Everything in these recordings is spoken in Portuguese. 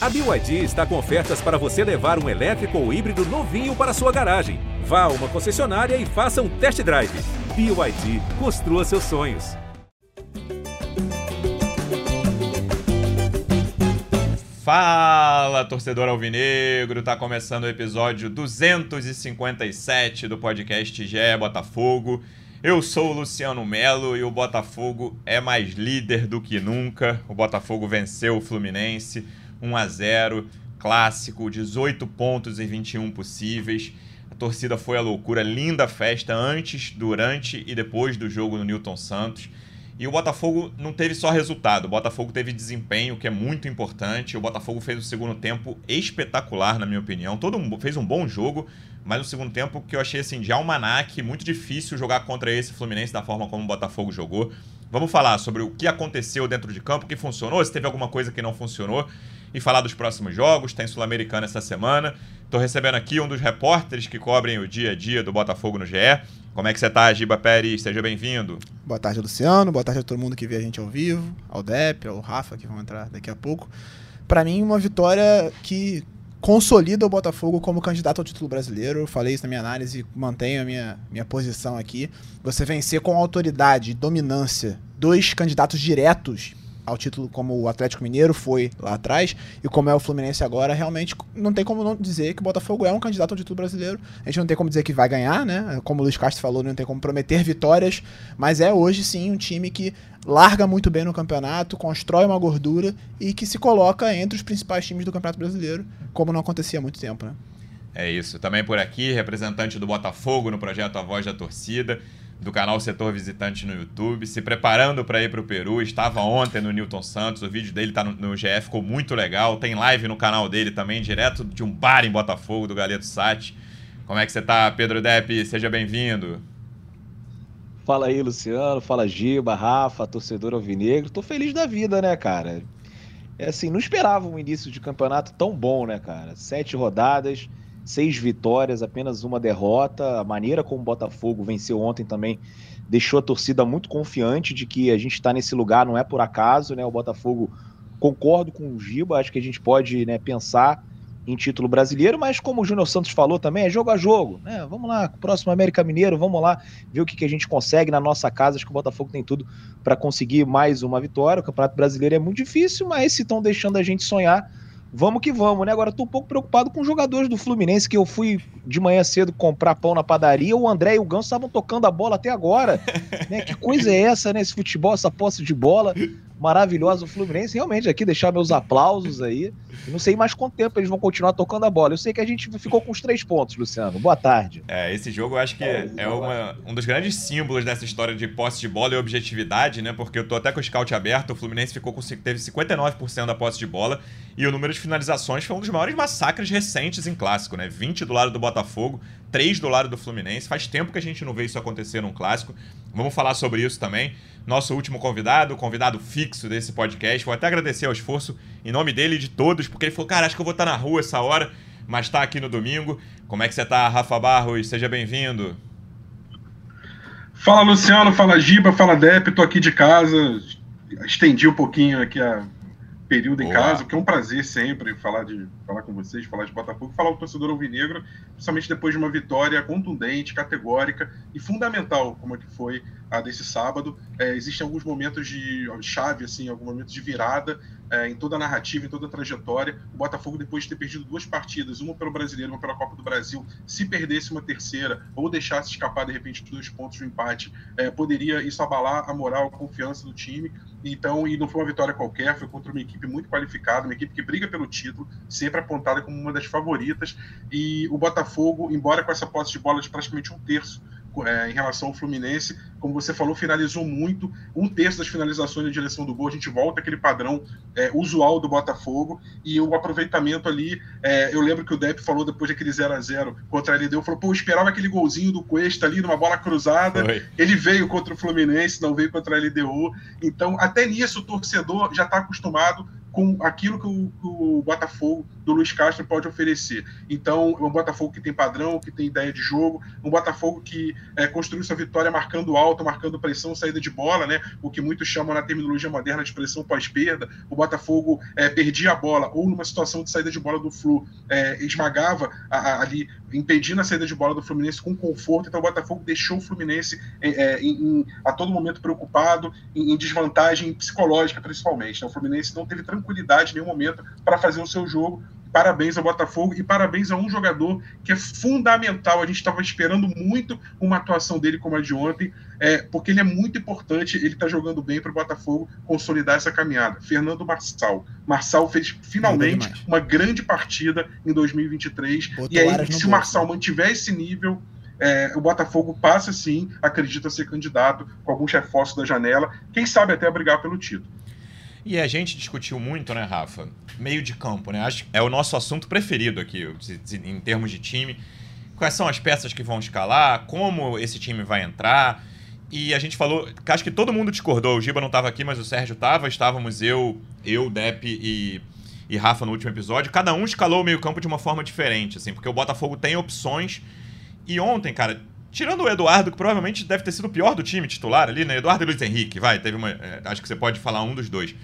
A BYD está com ofertas para você levar um elétrico ou híbrido novinho para sua garagem. Vá a uma concessionária e faça um test drive. BYD, construa seus sonhos. Fala, torcedor alvinegro! Tá começando o episódio 257 do podcast GE Botafogo. Eu sou o Luciano Melo e o Botafogo é mais líder do que nunca. O Botafogo venceu o Fluminense 1 a 0, clássico, 18 pontos em 21 possíveis. A torcida foi a loucura, linda festa antes, durante e depois do jogo no Newton Santos. E o Botafogo não teve só resultado, o Botafogo teve desempenho, que é muito importante. O Botafogo fez o segundo tempo espetacular, na minha opinião. Todo fez um bom jogo, mas no segundo tempo que eu achei assim de almanac, muito difícil jogar contra esse Fluminense da forma como o Botafogo jogou. Vamos falar sobre o que aconteceu dentro de campo, o que funcionou, se teve alguma coisa que não funcionou e falar dos próximos jogos. Tem Sul-Americana essa semana. Estou recebendo aqui um dos repórteres que cobrem o dia a dia do Botafogo no GE. Como é que você está, Giba Pérez? Seja bem-vindo. Boa tarde, Luciano. Boa tarde a todo mundo que vê a gente ao vivo, ao Dep, ao Rafa, que vão entrar daqui a pouco. Para mim, uma vitória que consolida o Botafogo como candidato ao título brasileiro. Eu falei isso na minha análise, mantenho a minha, minha posição aqui. Você vencer com autoridade e dominância dois candidatos diretos ao título como o Atlético Mineiro foi lá atrás e como é o Fluminense agora, realmente não tem como não dizer que o Botafogo é um candidato ao título brasileiro. A gente não tem como dizer que vai ganhar, né? Como o Luiz Castro falou, não tem como prometer vitórias, mas é hoje sim um time que larga muito bem no campeonato, constrói uma gordura e que se coloca entre os principais times do Campeonato Brasileiro, como não acontecia há muito tempo, né? É isso. Também por aqui, representante do Botafogo no projeto A Voz da Torcida do canal Setor Visitante no YouTube, se preparando para ir para o Peru. Estava ontem no Newton Santos, o vídeo dele está no, no GF, ficou muito legal. Tem live no canal dele também, direto de um bar em Botafogo, do Galeto Sati. Como é que você está, Pedro Depp? Seja bem-vindo. Fala aí, Luciano. Fala, Giba, Rafa, torcedor alvinegro. Tô feliz da vida, né, cara? É assim, não esperava um início de campeonato tão bom, né, cara? Sete rodadas, seis vitórias, apenas uma derrota. A maneira como o Botafogo venceu ontem também deixou a torcida muito confiante de que a gente está nesse lugar, não é por acaso, né? O Botafogo, concordo com o Giba, acho que a gente pode né, pensar em título brasileiro, mas como o Júnior Santos falou também, é jogo a jogo, né? Vamos lá, próximo América Mineiro, vamos lá ver o que, que a gente consegue na nossa casa. Acho que o Botafogo tem tudo para conseguir mais uma vitória. O Campeonato Brasileiro é muito difícil, mas se estão deixando a gente sonhar, vamos que vamos, né? Agora tô um pouco preocupado com os jogadores do Fluminense, que eu fui de manhã cedo comprar pão na padaria, o André e o Ganso estavam tocando a bola até agora. né? Que coisa é essa, né? Esse futebol, essa posse de bola maravilhosa do Fluminense. Realmente, aqui deixar meus aplausos aí. Eu não sei mais quanto tempo eles vão continuar tocando a bola. Eu sei que a gente ficou com os três pontos, Luciano. Boa tarde. É, esse jogo eu acho que é, é uma, um dos grandes símbolos dessa história de posse de bola e objetividade, né? Porque eu tô até com o scout aberto, o Fluminense ficou com, teve 59% da posse de bola e o número de finalizações foi um dos maiores massacres recentes em clássico, né? 20 do lado do Botafogo, 3 do lado do Fluminense. Faz tempo que a gente não vê isso acontecer num clássico. Vamos falar sobre isso também nosso último convidado, convidado fixo desse podcast. Vou até agradecer ao esforço em nome dele e de todos, porque ele falou, cara, acho que eu vou estar na rua essa hora, mas está aqui no domingo. Como é que você está, Rafa Barros? Seja bem-vindo. Fala, Luciano. Fala, Giba. Fala, Dep. Tô aqui de casa. Estendi um pouquinho aqui a período em casa, que é um prazer sempre falar de falar com vocês, falar de Botafogo, falar do torcedor alvinegro, principalmente depois de uma vitória contundente, categórica e fundamental, como é que foi a desse sábado. É, existem alguns momentos de chave, assim, alguns momentos de virada é, em toda a narrativa, em toda a trajetória. O Botafogo, depois de ter perdido duas partidas, uma pelo Brasileiro, uma pela Copa do Brasil, se perdesse uma terceira ou deixasse escapar de repente dois pontos de empate, é, poderia isso abalar a moral, a confiança do time. Então, e não foi uma vitória qualquer, foi contra uma equipe muito qualificada, uma equipe que briga pelo título, sempre apontada como uma das favoritas. E o Botafogo, embora com essa posse de bola de praticamente um terço, é, em relação ao Fluminense. Como você falou, finalizou muito. Um terço das finalizações na direção do gol, a gente volta aquele padrão é, usual do Botafogo. E o aproveitamento ali, é, eu lembro que o Depp falou depois daquele 0 a 0 contra a LDU, falou: pô, eu esperava aquele golzinho do Cuesta ali, numa bola cruzada. Ele veio contra o Fluminense, não veio contra a LDU. Então, até nisso, o torcedor já está acostumado com aquilo que o, o Botafogo do Luiz Castro pode oferecer. Então, é um Botafogo que tem padrão, que tem ideia de jogo, um Botafogo que é, construiu sua vitória marcando alto, marcando pressão, saída de bola, né? O que muitos chamam na terminologia moderna de pressão pós-perda. O Botafogo é, perdia a bola, ou numa situação de saída de bola do Flu, é, esmagava a, a, ali, impedindo a saída de bola do Fluminense com conforto. Então, o Botafogo deixou o Fluminense é, é, em, em, a todo momento preocupado, em, em desvantagem psicológica, principalmente. Então, o Fluminense não teve tranquilidade em nenhum momento para fazer o seu jogo Parabéns ao Botafogo e parabéns a um jogador que é fundamental. A gente estava esperando muito uma atuação dele como a de ontem, é, porque ele é muito importante. Ele está jogando bem para o Botafogo consolidar essa caminhada. Fernando Marçal. Marçal fez finalmente uma grande partida em 2023. Botou e aí, se o Marçal mantiver esse nível, é, o Botafogo passa sim, acredita ser candidato com alguns reforços da janela, quem sabe até brigar pelo título. E a gente discutiu muito, né, Rafa? Meio de campo, né? Acho que é o nosso assunto preferido aqui, em termos de time. Quais são as peças que vão escalar, como esse time vai entrar. E a gente falou, acho que todo mundo discordou. O Giba não estava aqui, mas o Sérgio estava. Estávamos eu, eu, Dep e, e Rafa no último episódio. Cada um escalou o meio-campo de uma forma diferente, assim, porque o Botafogo tem opções. E ontem, cara, Tirando o Eduardo, que provavelmente deve ter sido o pior do time titular ali, né? Eduardo e Luiz Henrique, vai, teve uma. É, acho que você pode falar um dos dois.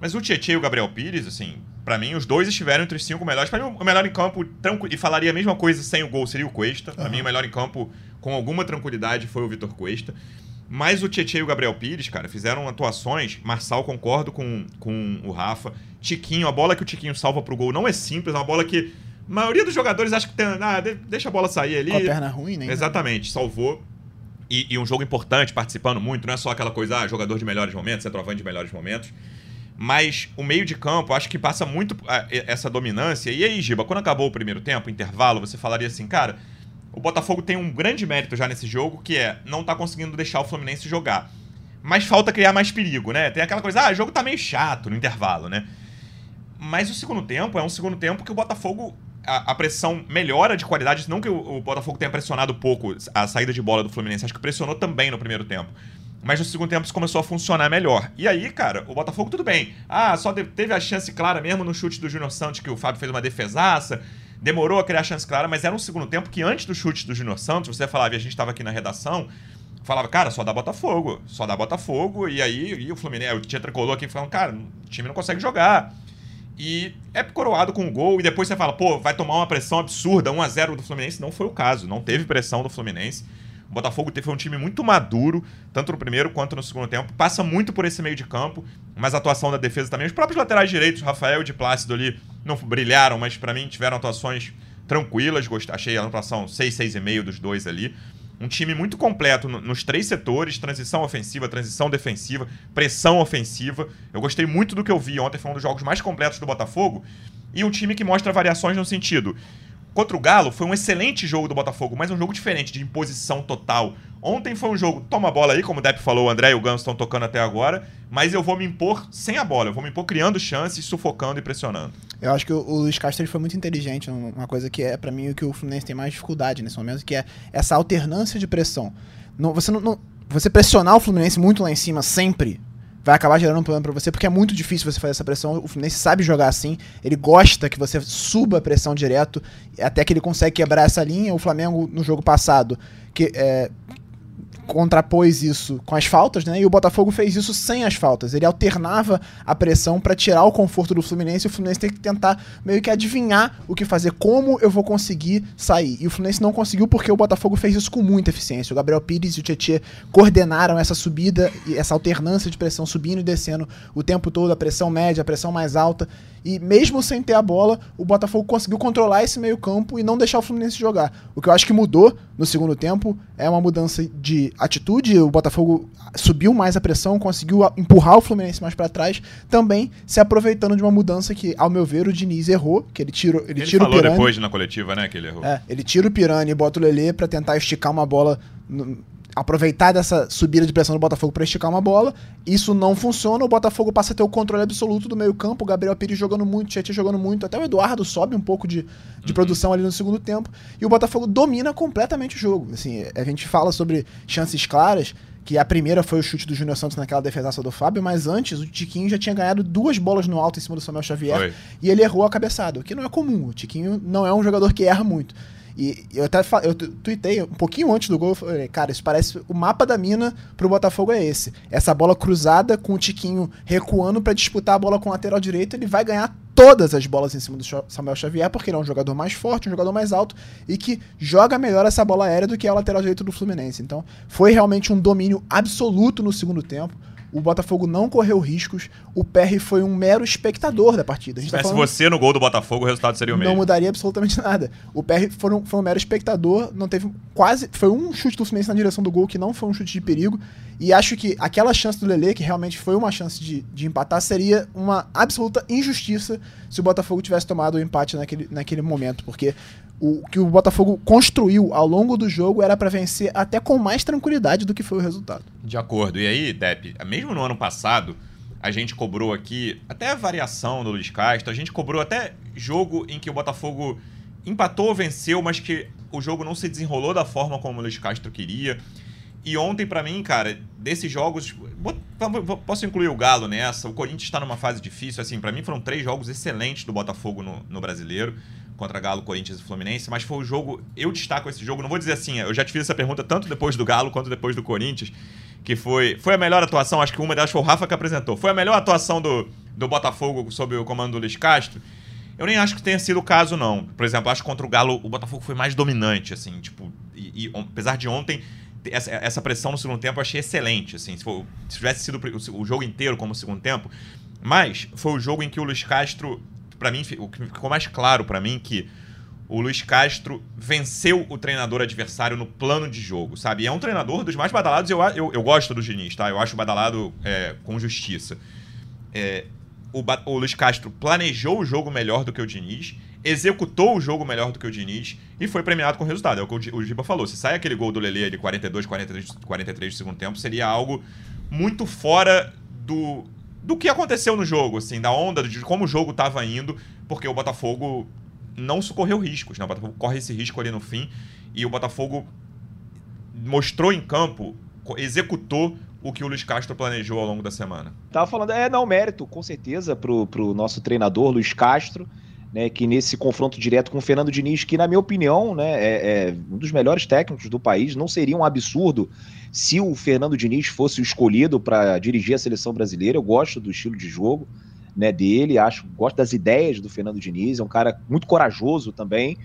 Mas o Tietchan e o Gabriel Pires, assim, para mim, os dois estiveram entre os cinco melhores. Para mim, o melhor em campo, e falaria a mesma coisa sem o gol, seria o Cuesta. Para uhum. mim, o melhor em campo, com alguma tranquilidade, foi o Vitor Cuesta. Mas o Tietchan e o Gabriel Pires, cara, fizeram atuações. Marçal, concordo com, com o Rafa. Tiquinho, a bola que o Tiquinho salva pro gol não é simples, é uma bola que a maioria dos jogadores acha que tem. Ah, deixa a bola sair ali. Com a perna ruim, né? Exatamente, salvou. E, e, um jogo importante, participando muito, não é só aquela coisa, ah, jogador de melhores momentos, centroavante de melhores momentos. Mas o meio de campo, acho que passa muito ah, essa dominância. E aí, Giba, quando acabou o primeiro tempo, intervalo, você falaria assim, cara, o Botafogo tem um grande mérito já nesse jogo, que é não tá conseguindo deixar o Fluminense jogar. Mas falta criar mais perigo, né? Tem aquela coisa, ah, o jogo tá meio chato no intervalo, né? Mas o segundo tempo é um segundo tempo que o Botafogo a, a, pressão melhora de qualidade, não que o, o, Botafogo tenha pressionado pouco a saída de bola do Fluminense, acho que pressionou também no primeiro tempo. Mas no segundo tempo isso começou a funcionar melhor. E aí, cara, o Botafogo tudo bem. Ah, só teve a chance clara mesmo no chute do Júnior Santos, que o Fábio fez uma defesaça. Demorou a criar a chance clara, mas era um segundo tempo que antes do chute do Júnior Santos, você falava, e a gente estava aqui na redação, falava, cara, só dá Botafogo, só dá Botafogo, e aí e o Fluminense, o tinha tricolor aqui falando, cara, o time não consegue jogar. E é coroado com o gol, e depois você fala, pô, vai tomar uma pressão absurda, 1 a 0 do Fluminense. Não foi o caso, não teve pressão do Fluminense. O Botafogo teve um time muito maduro, tanto no primeiro quanto no segundo tempo. Passa muito por esse meio de campo, mas a atuação da defesa também. Os próprios laterais direitos, Rafael e de Plácido ali, não brilharam, mas para mim tiveram atuações tranquilas. Gostei, achei a atuação 6, 6,5 dos dois ali um time muito completo nos três setores: transição ofensiva, transição defensiva, pressão ofensiva. Eu gostei muito do que eu vi ontem, foi um dos jogos mais completos do Botafogo. E um time que mostra variações no sentido. Contra o Galo foi um excelente jogo do Botafogo, mas um jogo diferente, de imposição total. Ontem foi um jogo, toma a bola aí, como o Depp falou, o André e o Gans estão tocando até agora, mas eu vou me impor sem a bola, eu vou me impor criando chances, sufocando e pressionando. Eu acho que o, Luiz Castro foi muito inteligente, uma coisa que é, para mim, o que o Fluminense tem mais dificuldade nesse momento, que é essa alternância de pressão. Não, você não, não você pressionar o Fluminense muito lá em cima sempre vai acabar gerando um problema para você, porque é muito difícil você fazer essa pressão. O Fluminense sabe jogar assim, ele gosta que você suba a pressão direto, até que ele consegue quebrar essa linha. O Flamengo, no jogo passado, que é, contrapôs isso com as faltas, né? E o Botafogo fez isso sem as faltas. Ele alternava a pressão para tirar o conforto do Fluminense e o Fluminense tem que tentar meio que adivinhar o que fazer, como eu vou conseguir sair. E o Fluminense não conseguiu porque o Botafogo fez isso com muita eficiência. O Gabriel Pires e o Tietchan coordenaram essa subida e essa alternância de pressão subindo e descendo o tempo todo, a pressão média, a pressão mais alta. E mesmo sem ter a bola, o Botafogo conseguiu controlar esse meio-campo e não deixar o Fluminense jogar. O que eu acho que mudou no segundo tempo é uma mudança de atitude. O Botafogo subiu mais a pressão, conseguiu empurrar o Fluminense mais para trás, também se aproveitando de uma mudança que, ao meu ver, o Diniz errou, que ele tirou, ele, ele tira falou o Pirani, depois na coletiva, né, que ele errou. É, ele tira o Pirani e bota o Lelê para tentar esticar uma bola no, aproveitar dessa subida de pressão do Botafogo para esticar uma bola. Isso não funciona, o Botafogo passa a ter o controle absoluto do meio-campo, o Gabriel Pires jogando muito, o Tietchan jogando muito, até o Eduardo sobe um pouco de, de uhum. produção ali no segundo tempo, e o Botafogo domina completamente o jogo. Assim, a gente fala sobre chances claras, que a primeira foi o chute do Júnior Santos naquela defesaça do Fábio, mas antes o Tiquinho já tinha ganhado duas bolas no alto em cima do Samuel Xavier foi. e ele errou a cabeçada, o que não é comum. O Tiquinho não é um jogador que erra muito. E eu até eu tuitei um pouquinho antes do gol, falei, cara, isso parece o mapa da mina pro Botafogo é esse. Essa bola cruzada com o Tiquinho recuando para disputar a bola com o lateral direito, ele vai ganhar todas as bolas em cima do Samuel Xavier, porque ele é um jogador mais forte, um jogador mais alto e que joga melhor essa bola aérea do que é o lateral direito do Fluminense. Então, foi realmente um domínio absoluto no segundo tempo o Botafogo não correu riscos, o Perry foi um mero espectador da partida. Se tá falando... você no gol do Botafogo, o resultado seria o mesmo. Não mudaria absolutamente nada. O Perry foi um, foi um mero espectador, não teve quase. Foi um chute do Fluminense na direção do gol que não foi um chute de perigo. E acho que aquela chance do Lele, que realmente foi uma chance de, de empatar, seria uma absoluta injustiça se o Botafogo tivesse tomado o empate naquele, naquele momento, porque o que o Botafogo construiu ao longo do jogo era para vencer até com mais tranquilidade do que foi o resultado. De acordo. E aí, Depp, mesmo no ano passado, a gente cobrou aqui até a variação do Luiz Castro, a gente cobrou até jogo em que o Botafogo empatou, venceu, mas que o jogo não se desenrolou da forma como o Luiz Castro queria. E ontem, para mim, cara, desses jogos. Posso incluir o Galo nessa. O Corinthians está numa fase difícil. Assim, para mim foram três jogos excelentes do Botafogo no, no brasileiro contra Galo, Corinthians e Fluminense, mas foi o jogo. Eu destaco esse jogo, não vou dizer assim, eu já te fiz essa pergunta tanto depois do Galo quanto depois do Corinthians, que foi. Foi a melhor atuação, acho que uma delas foi o Rafa que apresentou. Foi a melhor atuação do, do Botafogo sob o comando do Luiz Castro. Eu nem acho que tenha sido o caso, não. Por exemplo, acho que contra o Galo o Botafogo foi mais dominante, assim, tipo. E, e apesar de ontem essa, pressão no segundo tempo eu achei excelente, assim. Se, for, se tivesse sido o, o, jogo inteiro como segundo tempo. Mas foi o jogo em que o Luiz Castro para mim, o que ficou mais claro para mim que o Luiz Castro venceu o treinador adversário no plano de jogo, sabe? E é um treinador dos mais badalados. Eu, eu, eu gosto do Diniz, tá? Eu acho badalado é, com justiça. É, o, o Luiz Castro planejou o jogo melhor do que o Diniz, executou o jogo melhor do que o Diniz e foi premiado com resultado. É o que o Giba falou. Se sai aquele gol do Lele de 42, 43, 43 de segundo tempo, seria algo muito fora do, do que aconteceu no jogo, assim, da onda, de como o jogo estava indo, porque o Botafogo não socorreu riscos, né? O Botafogo corre esse risco ali no fim e o Botafogo mostrou em campo, executou o que o Luiz Castro planejou ao longo da semana. Tava falando, é, não, mérito, com certeza, pro, pro nosso treinador, Luiz Castro, né, que nesse confronto direto com o Fernando Diniz, que na minha opinião, né, é, é um dos melhores técnicos do país, não seria um absurdo se o Fernando Diniz fosse escolhido para dirigir a seleção brasileira. Eu gosto do estilo de jogo né, dele, acho, gosto das ideias do Fernando Diniz, é um cara muito corajoso também.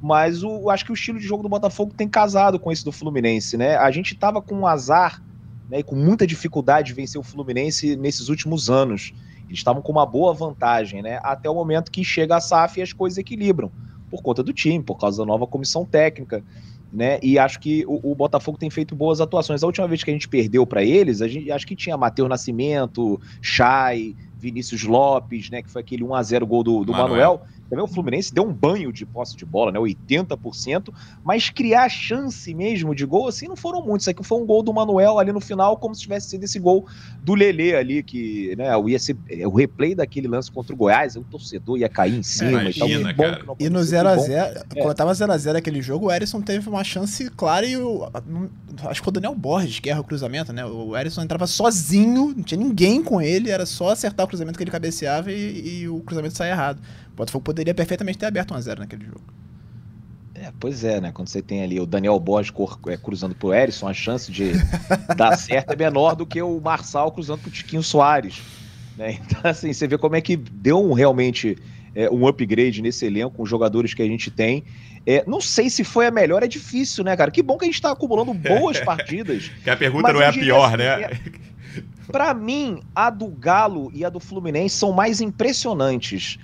Mas o, acho que o estilo de jogo do Botafogo tem casado com esse do Fluminense, né? A gente estava com um azar né, e com muita dificuldade de vencer o Fluminense nesses últimos anos. Eles estavam com uma boa vantagem, né? Até o momento que chega a SAF e as coisas equilibram. Por conta do time, por causa da nova comissão técnica né? E acho que o, o, Botafogo tem feito boas atuações. A última vez que a gente perdeu para eles, a gente acho que tinha Matheus Nascimento, Chay, Vinícius Lopes, né? Que foi aquele 1 a 0 gol do, do Manuel. Manuel também o Fluminense deu um banho de posse de bola, né? 80%, mas criar chance mesmo de gol, assim, não foram muitos. Isso aqui foi um gol do Manuel ali no final, como se tivesse sido esse gol do Lele ali, que né, ia ser é, o replay daquele lance contra o Goiás, o torcedor ia cair em cima Imagina, e tal. E no 0x0, é. quando tava 0x0 aquele jogo, o Erisson teve uma chance clara e o. Acho que foi o Daniel Borges que erra o cruzamento, né? O Erisson entrava sozinho, não tinha ninguém com ele, era só acertar o cruzamento que ele cabeceava e, e o cruzamento saia errado. Botafogo poderia perfeitamente ter aberto 1x0 naquele jogo. É, pois é, né? Quando você tem ali o Daniel Borges é, cruzando pro Erisson, a chance de dar certo é menor do que o Marçal cruzando pro Tiquinho Soares. Né? Então, assim, você vê como é que deu um, realmente é, um upgrade nesse elenco, com os jogadores que a gente tem. É, não sei se foi a melhor, é difícil, né, cara? Que bom que a gente tá acumulando boas partidas. que a pergunta não é a pior, assim, né? É, pra mim, a do Galo e a do Fluminense são mais impressionantes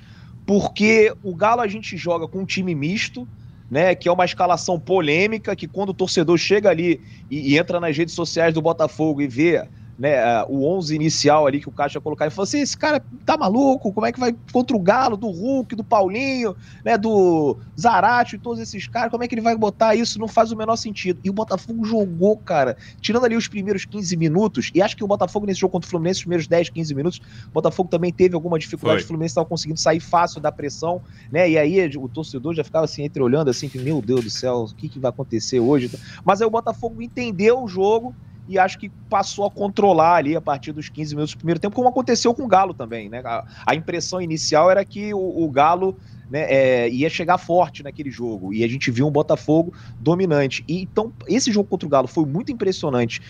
porque o Galo a gente joga com um time misto, né, que é uma escalação polêmica, que quando o torcedor chega ali e, e entra nas redes sociais do Botafogo e vê né, o 11 inicial ali que o Caixa ia colocar e falou assim: esse cara tá maluco? Como é que vai contra o Galo, do Hulk, do Paulinho, né, do Zarate e todos esses caras? Como é que ele vai botar isso? Não faz o menor sentido. E o Botafogo jogou, cara, tirando ali os primeiros 15 minutos, e acho que o Botafogo nesse jogo contra o Fluminense, os primeiros 10, 15 minutos, o Botafogo também teve alguma dificuldade. Foi. O Fluminense estava conseguindo sair fácil da pressão, né? E aí o torcedor já ficava assim, entreolhando, assim, que, meu Deus do céu, o que, que vai acontecer hoje? Mas aí o Botafogo entendeu o jogo e acho que passou a controlar ali a partir dos 15 minutos do primeiro tempo, como aconteceu com o Galo também, né? A, a impressão inicial era que o, o Galo né, é, ia chegar forte naquele jogo e a gente viu um Botafogo dominante. E então esse jogo contra o Galo foi muito impressionante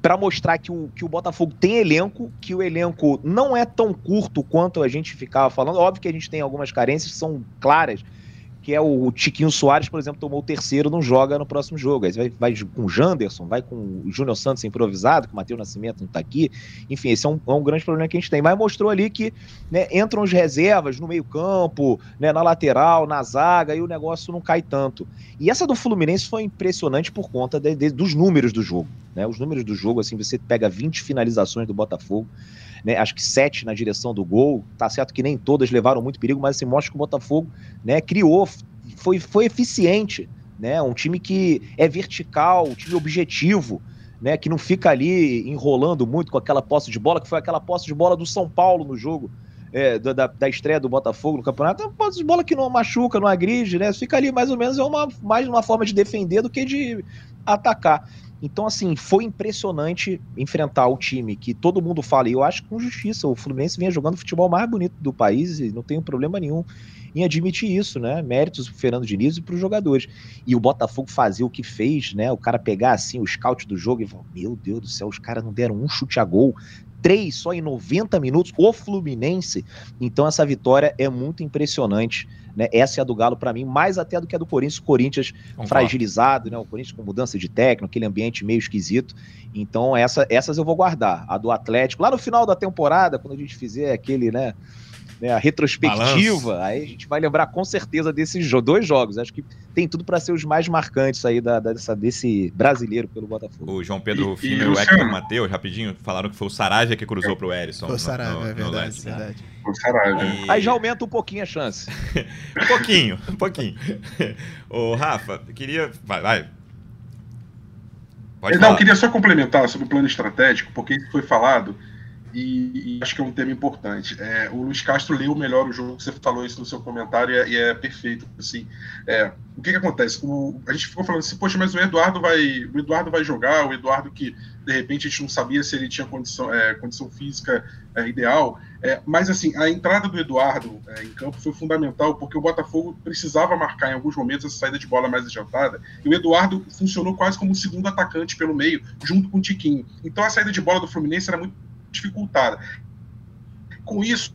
para mostrar que o, que o Botafogo tem elenco, que o elenco não é tão curto quanto a gente ficava falando. Óbvio que a gente tem algumas carências, são claras, que é o Tiquinho Soares, por exemplo, tomou o terceiro, não joga no próximo jogo. Aí vai, vai com o Janderson, vai com o Júnior Santos improvisado, que o Matheus Nascimento não está aqui. Enfim, esse é um, é um, grande problema que a gente tem. Mas mostrou ali que né, entram as reservas no meio-campo, né, na lateral, na zaga, e o negócio não cai tanto. E essa do Fluminense foi impressionante por conta de, de, dos números do jogo. Né? Os números do jogo, assim, você pega 20 finalizações do Botafogo né, acho que sete na direção do gol. Tá certo que nem todas levaram muito perigo, mas assim, mostra que o Botafogo né, criou, foi, foi eficiente. Né, um time que é vertical, um time objetivo. Né, que não fica ali enrolando muito com aquela posse de bola, que foi aquela posse de bola do São Paulo no jogo é, da, da, estreia do Botafogo no campeonato. É uma posse de bola que não machuca, não agride, né? Fica ali mais ou menos, é uma, mais uma forma de defender do que de atacar. Então, assim, foi impressionante enfrentar o time que todo mundo fala, e eu acho com justiça, o Fluminense vinha jogando o futebol mais bonito do país e não tenho problema nenhum em admitir isso, né? Méritos pro Fernando Diniz e para os jogadores. E o Botafogo fazer o que fez, né? O cara pegar assim o scout do jogo e falar: Meu Deus do céu, os caras não deram um chute a gol, três só em 90 minutos, o Fluminense. Então essa vitória é muito impressionante. Né? Essa é a do Galo para mim, mais até do que a do Corinthians. O Corinthians Concordo. fragilizado, né? o Corinthians com mudança de técnico, aquele ambiente meio esquisito. Então essa, essas eu vou guardar. A do Atlético, lá no final da temporada, quando a gente fizer aquele, né? Né, a retrospectiva, Balanço. aí a gente vai lembrar com certeza desses dois jogos. Acho que tem tudo para ser os mais marcantes aí da, dessa, desse brasileiro pelo Botafogo. O João Pedro Rufino e, o Hector Matheus, rapidinho, falaram que foi o Saravia que cruzou pro Erisson. Foi o Saravia, é verdade, no verdade. Foi o Saravia. E... Aí já aumenta um pouquinho a chance. um pouquinho, um pouquinho. Ô, Rafa, queria... Vai, vai. Pode Não, falar. queria só complementar sobre o plano estratégico, porque isso foi falado e, e, acho que é um tema importante. É, o Luiz Castro leu melhor o jogo, você falou isso no seu comentário e é, e é perfeito. Assim, é, o que, que acontece? O, a gente ficou falando assim, poxa, mas o Eduardo vai, o Eduardo vai jogar, o Eduardo que de repente a gente não sabia se ele tinha condição, é, condição física é, ideal. É, mas assim, a entrada do Eduardo em campo foi fundamental porque o Botafogo precisava marcar em alguns momentos essa saída de bola mais adiantada. E o Eduardo funcionou quase como segundo atacante pelo meio, junto com o Tiquinho. Então a saída de bola do Fluminense era muito dificultada. Com isso,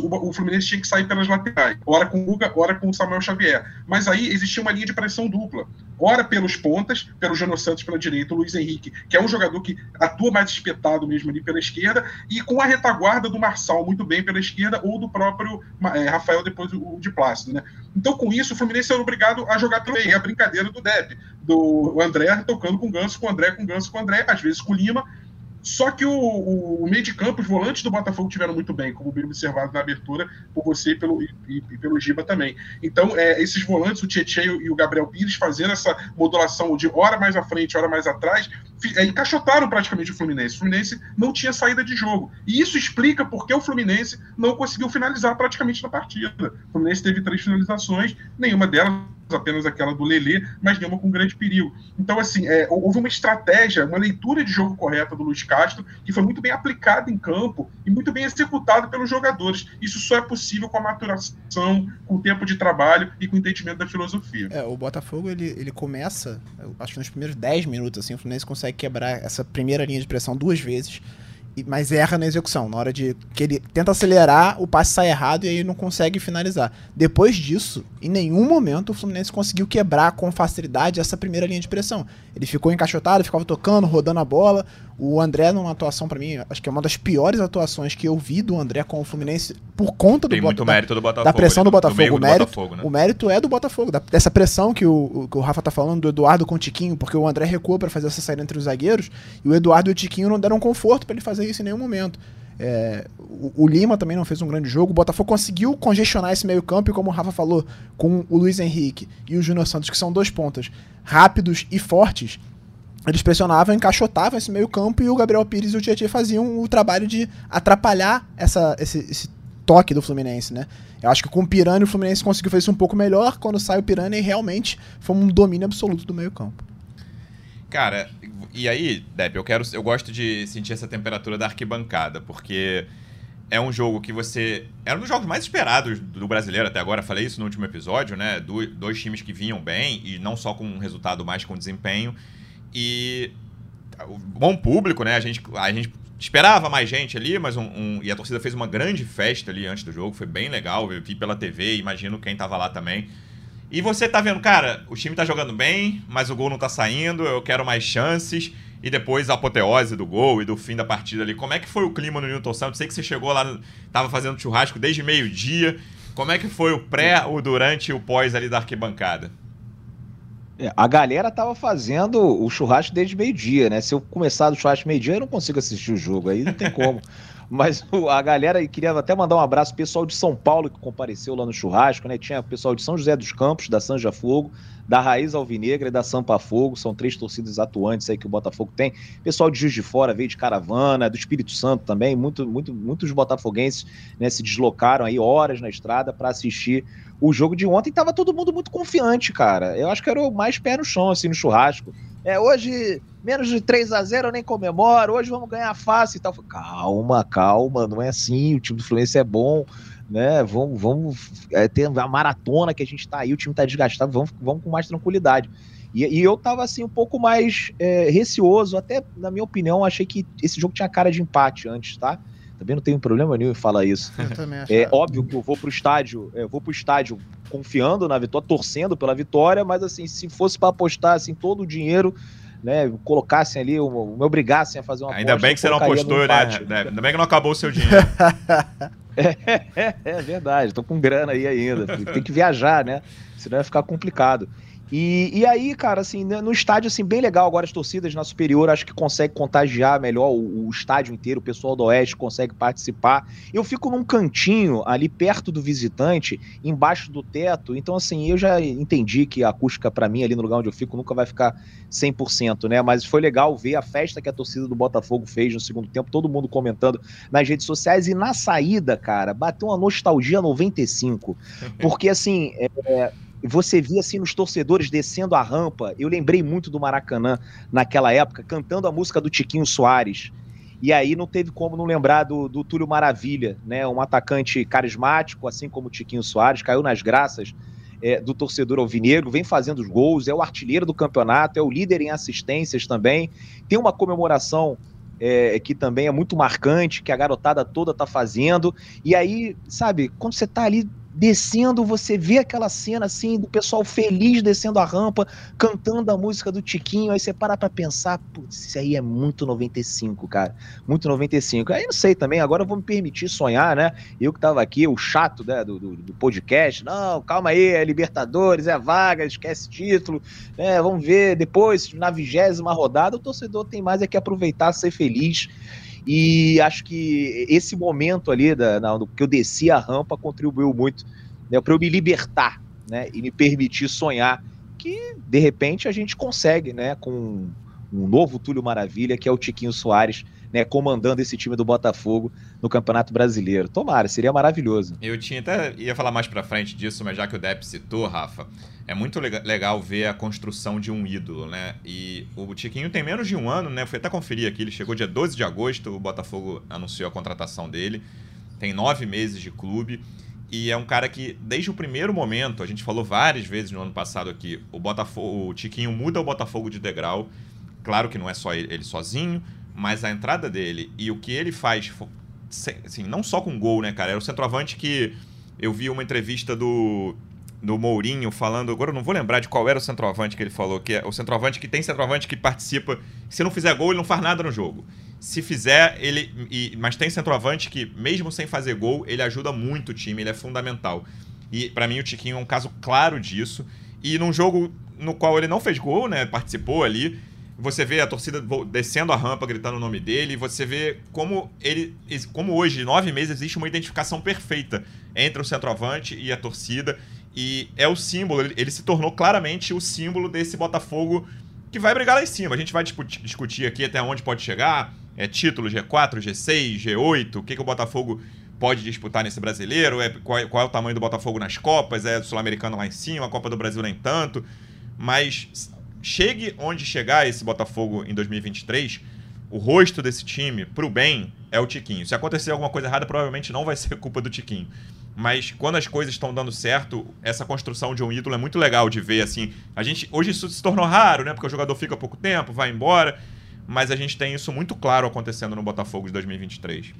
o, Fluminense tinha que sair pelas laterais, ora com o Guga, ora com o Samuel Xavier. Mas aí existia uma linha de pressão dupla. Ora pelos pontas, pelo Jano Santos pela direita, o Luiz Henrique, que é um jogador que atua mais espetado mesmo ali pela esquerda, e com a retaguarda do Marçal muito bem pela esquerda, ou do próprio é, Rafael, depois o, de Plácido. Né? Então, com isso, o Fluminense era obrigado a jogar pelo meio. É a brincadeira do Dep, do André tocando com o Ganso, com o André, com o Ganso, com o André, às vezes com o Lima, só que o, o, meio de campo, os volantes do Botafogo tiveram muito bem, como bem observado na abertura por você e pelo, e, e pelo Giba também. Então, é, esses volantes, o Tietchan e o Gabriel Pires, fazendo essa modulação de hora mais à frente, hora mais atrás, é, encaixotaram praticamente o Fluminense. O Fluminense não tinha saída de jogo. E isso explica porque o Fluminense não conseguiu finalizar praticamente na partida. O Fluminense teve três finalizações, nenhuma delas apenas aquela do Lelê, mas nenhuma com grande perigo. Então, assim, é, houve uma estratégia, uma leitura de jogo correta do Luiz Castro, que foi muito bem aplicada em campo e muito bem executada pelos jogadores. Isso só é possível com a maturação, com o tempo de trabalho e com o entendimento da filosofia. É, o Botafogo, ele, ele começa, acho que nos primeiros 10 minutos, assim, o Fluminense consegue quebrar essa primeira linha de pressão duas vezes mas erra na execução. Na hora de que ele tenta acelerar, o passe sai errado e aí não consegue finalizar. Depois disso, em nenhum momento o Fluminense conseguiu quebrar com facilidade essa primeira linha de pressão. Ele ficou encaixotado, ficava tocando, rodando a bola. O André, numa atuação para mim, acho que é uma das piores atuações que eu vi do André com o Fluminense por conta do Tem muito da, mérito do Botafogo. da pressão do Botafogo. meio o, mérito, Botafogo, né? o mérito é do Botafogo, da- dessa pressão que o, que o Rafa tá falando do Eduardo com o Tiquinho, porque o André recuou para fazer essa saída entre os zagueiros e o Eduardo e o Tiquinho não deram conforto para ele fazer isso em nenhum momento. É, o, o Lima também não fez um grande jogo. O Botafogo conseguiu congestionar esse meio-campo e, como o Rafa falou, com o Luiz Henrique e o Júnior Santos, que são dois pontas rápidos e fortes, eles pressionavam, encaixotavam esse meio-campo e o Gabriel Pires e o Tietchan faziam o trabalho de atrapalhar essa, esse, esse toque do Fluminense, né? Eu acho que com o Pirani o Fluminense conseguiu fazer isso um pouco melhor quando sai o Pirani e realmente foi um domínio absoluto do meio-campo. Cara, e aí, Depp, eu quero. Eu gosto de sentir essa temperatura da arquibancada, porque é um jogo que você. Era um dos jogos mais esperados do brasileiro até agora, falei isso no último episódio, né? Do- dois times que vinham bem, e não só com um resultado, mas com desempenho. E bom público, né? A gente, a gente esperava mais gente ali, mas um, um- e a torcida fez uma grande festa ali antes do jogo, foi bem legal. Eu vi pela TV, imagino quem tava lá também. E você tá vendo, cara, o time tá jogando bem, mas o gol não tá saindo, eu quero mais chances. E depois a apoteose do gol e do fim da partida ali. Como é que foi o clima no Newton Santos? Sei que você chegou lá, tava fazendo churrasco desde meio-dia. Como é que foi o pré, o durante e o pós ali da arquibancada? É, a galera tava fazendo o churrasco desde meio-dia, né? Se eu começar do churrasco meio-dia, eu não consigo assistir o jogo, aí não tem como. Mas a galera, e queria até mandar um abraço pro pessoal de São Paulo que compareceu lá no churrasco, né? Tinha o pessoal de São José dos Campos, da Sanja Fogo, da Raiz Alvinegra e da Sampa Fogo, são três torcidas atuantes aí que o Botafogo tem. Pessoal de Juiz de Fora veio de caravana, do Espírito Santo também, muito, muito, muitos botafoguenses né, se deslocaram aí horas na estrada para assistir o jogo de ontem tava todo mundo muito confiante, cara. Eu acho que era o mais pé no chão, assim, no churrasco. É, hoje, menos de 3 a 0 eu nem comemoro, hoje vamos ganhar fácil e tal. Calma, calma, não é assim, o time do Fluminense é bom, né? Vamos, vamos é, ter a maratona que a gente tá aí, o time tá desgastado, vamos, vamos com mais tranquilidade. E, e eu tava, assim, um pouco mais é, receoso, até, na minha opinião, achei que esse jogo tinha cara de empate antes, tá? Também não tenho problema nenhum em falar isso. Eu também acho. É óbvio que eu vou pro estádio, é, eu vou pro estádio confiando na vitória, torcendo pela vitória, mas assim, se fosse para apostar assim todo o dinheiro, né, colocassem ali, o- me obrigassem a fazer uma Ainda aposta, bem que você não apostou, né? Depp? Ainda bem que não acabou o seu dinheiro. É, é verdade, tô com grana aí ainda. Tem que viajar, né? Senão ia ficar complicado. E, e aí, cara, assim, né, no estádio, assim, bem legal. Agora as torcidas na superior acho que consegue contagiar melhor o, o estádio inteiro, o pessoal do Oeste consegue participar. Eu fico num cantinho ali perto do visitante, embaixo do teto. Então, assim, eu já entendi que a acústica, pra mim, ali no lugar onde eu fico, nunca vai ficar 100%, né? Mas foi legal ver a festa que a torcida do Botafogo fez no segundo tempo, todo mundo comentando nas redes sociais. E na saída, cara, bateu uma nostalgia 95. Porque, assim, é, você via assim nos torcedores descendo a rampa. Eu lembrei muito do Maracanã naquela época, cantando a música do Tiquinho Soares. E aí não teve como não lembrar do, do Túlio Maravilha, né? Um atacante carismático, assim como o Tiquinho Soares, caiu nas graças é, do torcedor alvinegro, vem fazendo os gols, é o artilheiro do campeonato, é o líder em assistências também. Tem uma comemoração é, que também é muito marcante, que a garotada toda tá fazendo. E aí, sabe, quando você tá ali descendo, você vê aquela cena assim do pessoal feliz descendo a rampa, cantando a música do Tiquinho, aí você para pra pensar, putz, isso aí é muito 95, cara, muito 95. Aí não sei também, agora eu vou me permitir sonhar, né? Eu que tava aqui, o chato né, do, do, do podcast, não, calma aí, é Libertadores, é vaga, esquece título, né? Vamos ver depois, na vigésima rodada, o torcedor tem mais é que aproveitar, ser feliz. E acho que esse momento ali da, na, que eu desci a rampa contribuiu muito né, para eu me libertar né, e me permitir sonhar que de repente a gente consegue, né, com um novo Túlio Maravilha, que é o Tiquinho Soares, né, comandando esse time do Botafogo no Campeonato Brasileiro. Tomara, seria maravilhoso. Eu tinha até ia falar mais pra frente disso, mas já que o Depp citou, Rafa, é muito lega- legal ver a construção de um ídolo, né? E o Tiquinho tem menos de um ano, né? Fui até conferir aqui, ele chegou dia 12 de agosto, o Botafogo anunciou a contratação dele. Tem nove meses de clube. E é um cara que, desde o primeiro momento, a gente falou várias vezes no ano passado aqui, o Botafogo, o Tiquinho muda o Botafogo de degrau. Claro que não é só ele sozinho, mas a entrada dele e o que ele faz, assim, não só com gol, né, cara? Era o centroavante que eu vi uma entrevista do do Mourinho falando. Agora eu não vou lembrar de qual era o centroavante que ele falou, que é o centroavante que tem centroavante que participa. Se não fizer gol, ele não faz nada no jogo. Se fizer, ele. E, mas tem centroavante que, mesmo sem fazer gol, ele ajuda muito o time, ele é fundamental. E para mim o Tiquinho é um caso claro disso. E num jogo no qual ele não fez gol, né? Participou ali. Você vê a torcida descendo a rampa, gritando o nome dele. Você vê como ele. Como hoje, nove meses, existe uma identificação perfeita entre o centroavante e a torcida. E é o símbolo, ele, ele se tornou claramente o símbolo desse Botafogo que vai brigar lá em cima. A gente vai discutir, aqui até onde pode chegar. É título G4, G6, G8, o que, que o Botafogo pode disputar nesse brasileiro, é, qual, qual é o tamanho do Botafogo nas Copas, é Sul-Americano lá em cima, a Copa do Brasil nem tanto. Mas chegue onde chegar esse Botafogo em 2023, o rosto desse time, pro bem, é o Tiquinho. Se acontecer alguma coisa errada, provavelmente não vai ser culpa do Tiquinho. Mas quando as coisas estão dando certo, essa construção de um ídolo é muito legal de ver assim. A gente hoje isso se tornou raro, né? Porque o jogador fica pouco tempo, vai embora, mas a gente tem isso muito claro acontecendo no Botafogo de 2023.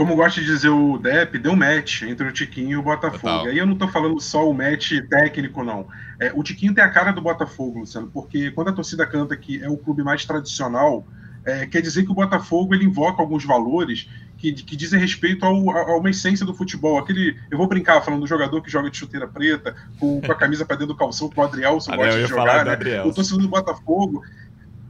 Como gosta de dizer o Depp, deu match entre o Tiquinho e o Botafogo. Total. Aí eu não tô falando só o match técnico, não. É, o Tiquinho tem a cara do Botafogo, Luciano, porque quando a torcida canta que é o clube mais tradicional, é, quer dizer que o Botafogo ele invoca alguns valores que, que dizem respeito ao, a, a, uma essência do futebol. Aquele, eu vou brincar falando do jogador que joga de chuteira preta, com, com a camisa para dentro do calção, que o Adrielson gosta de jogar. Né? O torcedor do Botafogo,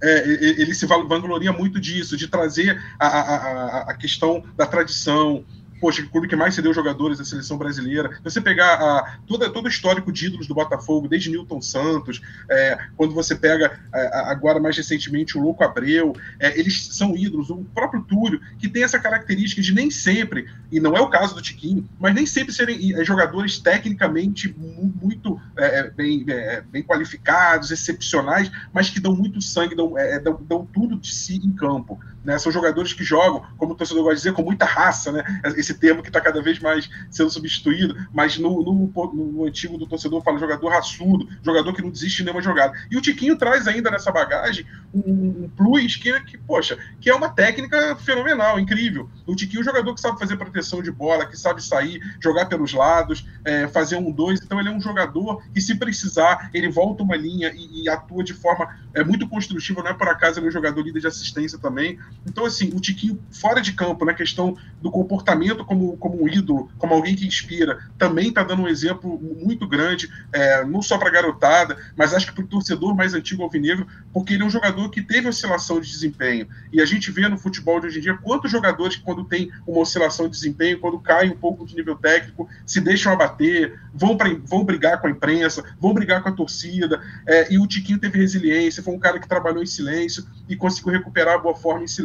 é, ele se vangloria muito disso, de trazer a, a, a, questão da tradição, poxa, o clube que mais cedeu jogadores da seleção brasileira. Você pegar a, toda, todo o histórico de ídolos do Botafogo, desde Newton Santos, é, quando você pega é, agora mais recentemente o Louco Abreu, é, eles são ídolos. O próprio Túlio, que tem essa característica de nem sempre, e não é o caso do Tiquinho, mas nem sempre serem é, jogadores tecnicamente muito é, é, bem, bem qualificados, excepcionais, mas que dão muito sangue, dão, dão, dão tudo de si em campo. Né? São jogadores que jogam, como o torcedor gosta de dizer, com muita raça, né? Esse termo que está cada vez mais sendo substituído, mas no, no, no, antigo do torcedor fala jogador raçudo, jogador que não desiste de nenhuma jogada. E o Tiquinho traz ainda nessa bagagem um, um plus que, que, poxa, que é uma técnica fenomenal, incrível. O Tiquinho é um jogador que sabe fazer proteção de bola, que sabe sair, jogar pelos lados, é, fazer um dois. Então ele é um jogador que, se precisar, ele volta uma linha e, e atua de forma é, muito construtiva. Não é por acaso ele é um jogador líder de assistência também. Então, assim, o Tiquinho fora de campo, na questão do comportamento como, como um ídolo, como alguém que inspira, também está dando um exemplo muito grande, é, não só para a garotada, mas acho que para o torcedor mais antigo alvinegro, porque ele é um jogador que teve oscilação de desempenho. E a gente vê no futebol de hoje em dia quantos jogadores quando tem uma oscilação de desempenho, quando caem um pouco de nível técnico, se deixam abater, vão, pra, vão brigar com a imprensa, vão brigar com a torcida. É, e o Tiquinho teve resiliência, foi um cara que trabalhou em silêncio e conseguiu recuperar a boa forma em silêncio.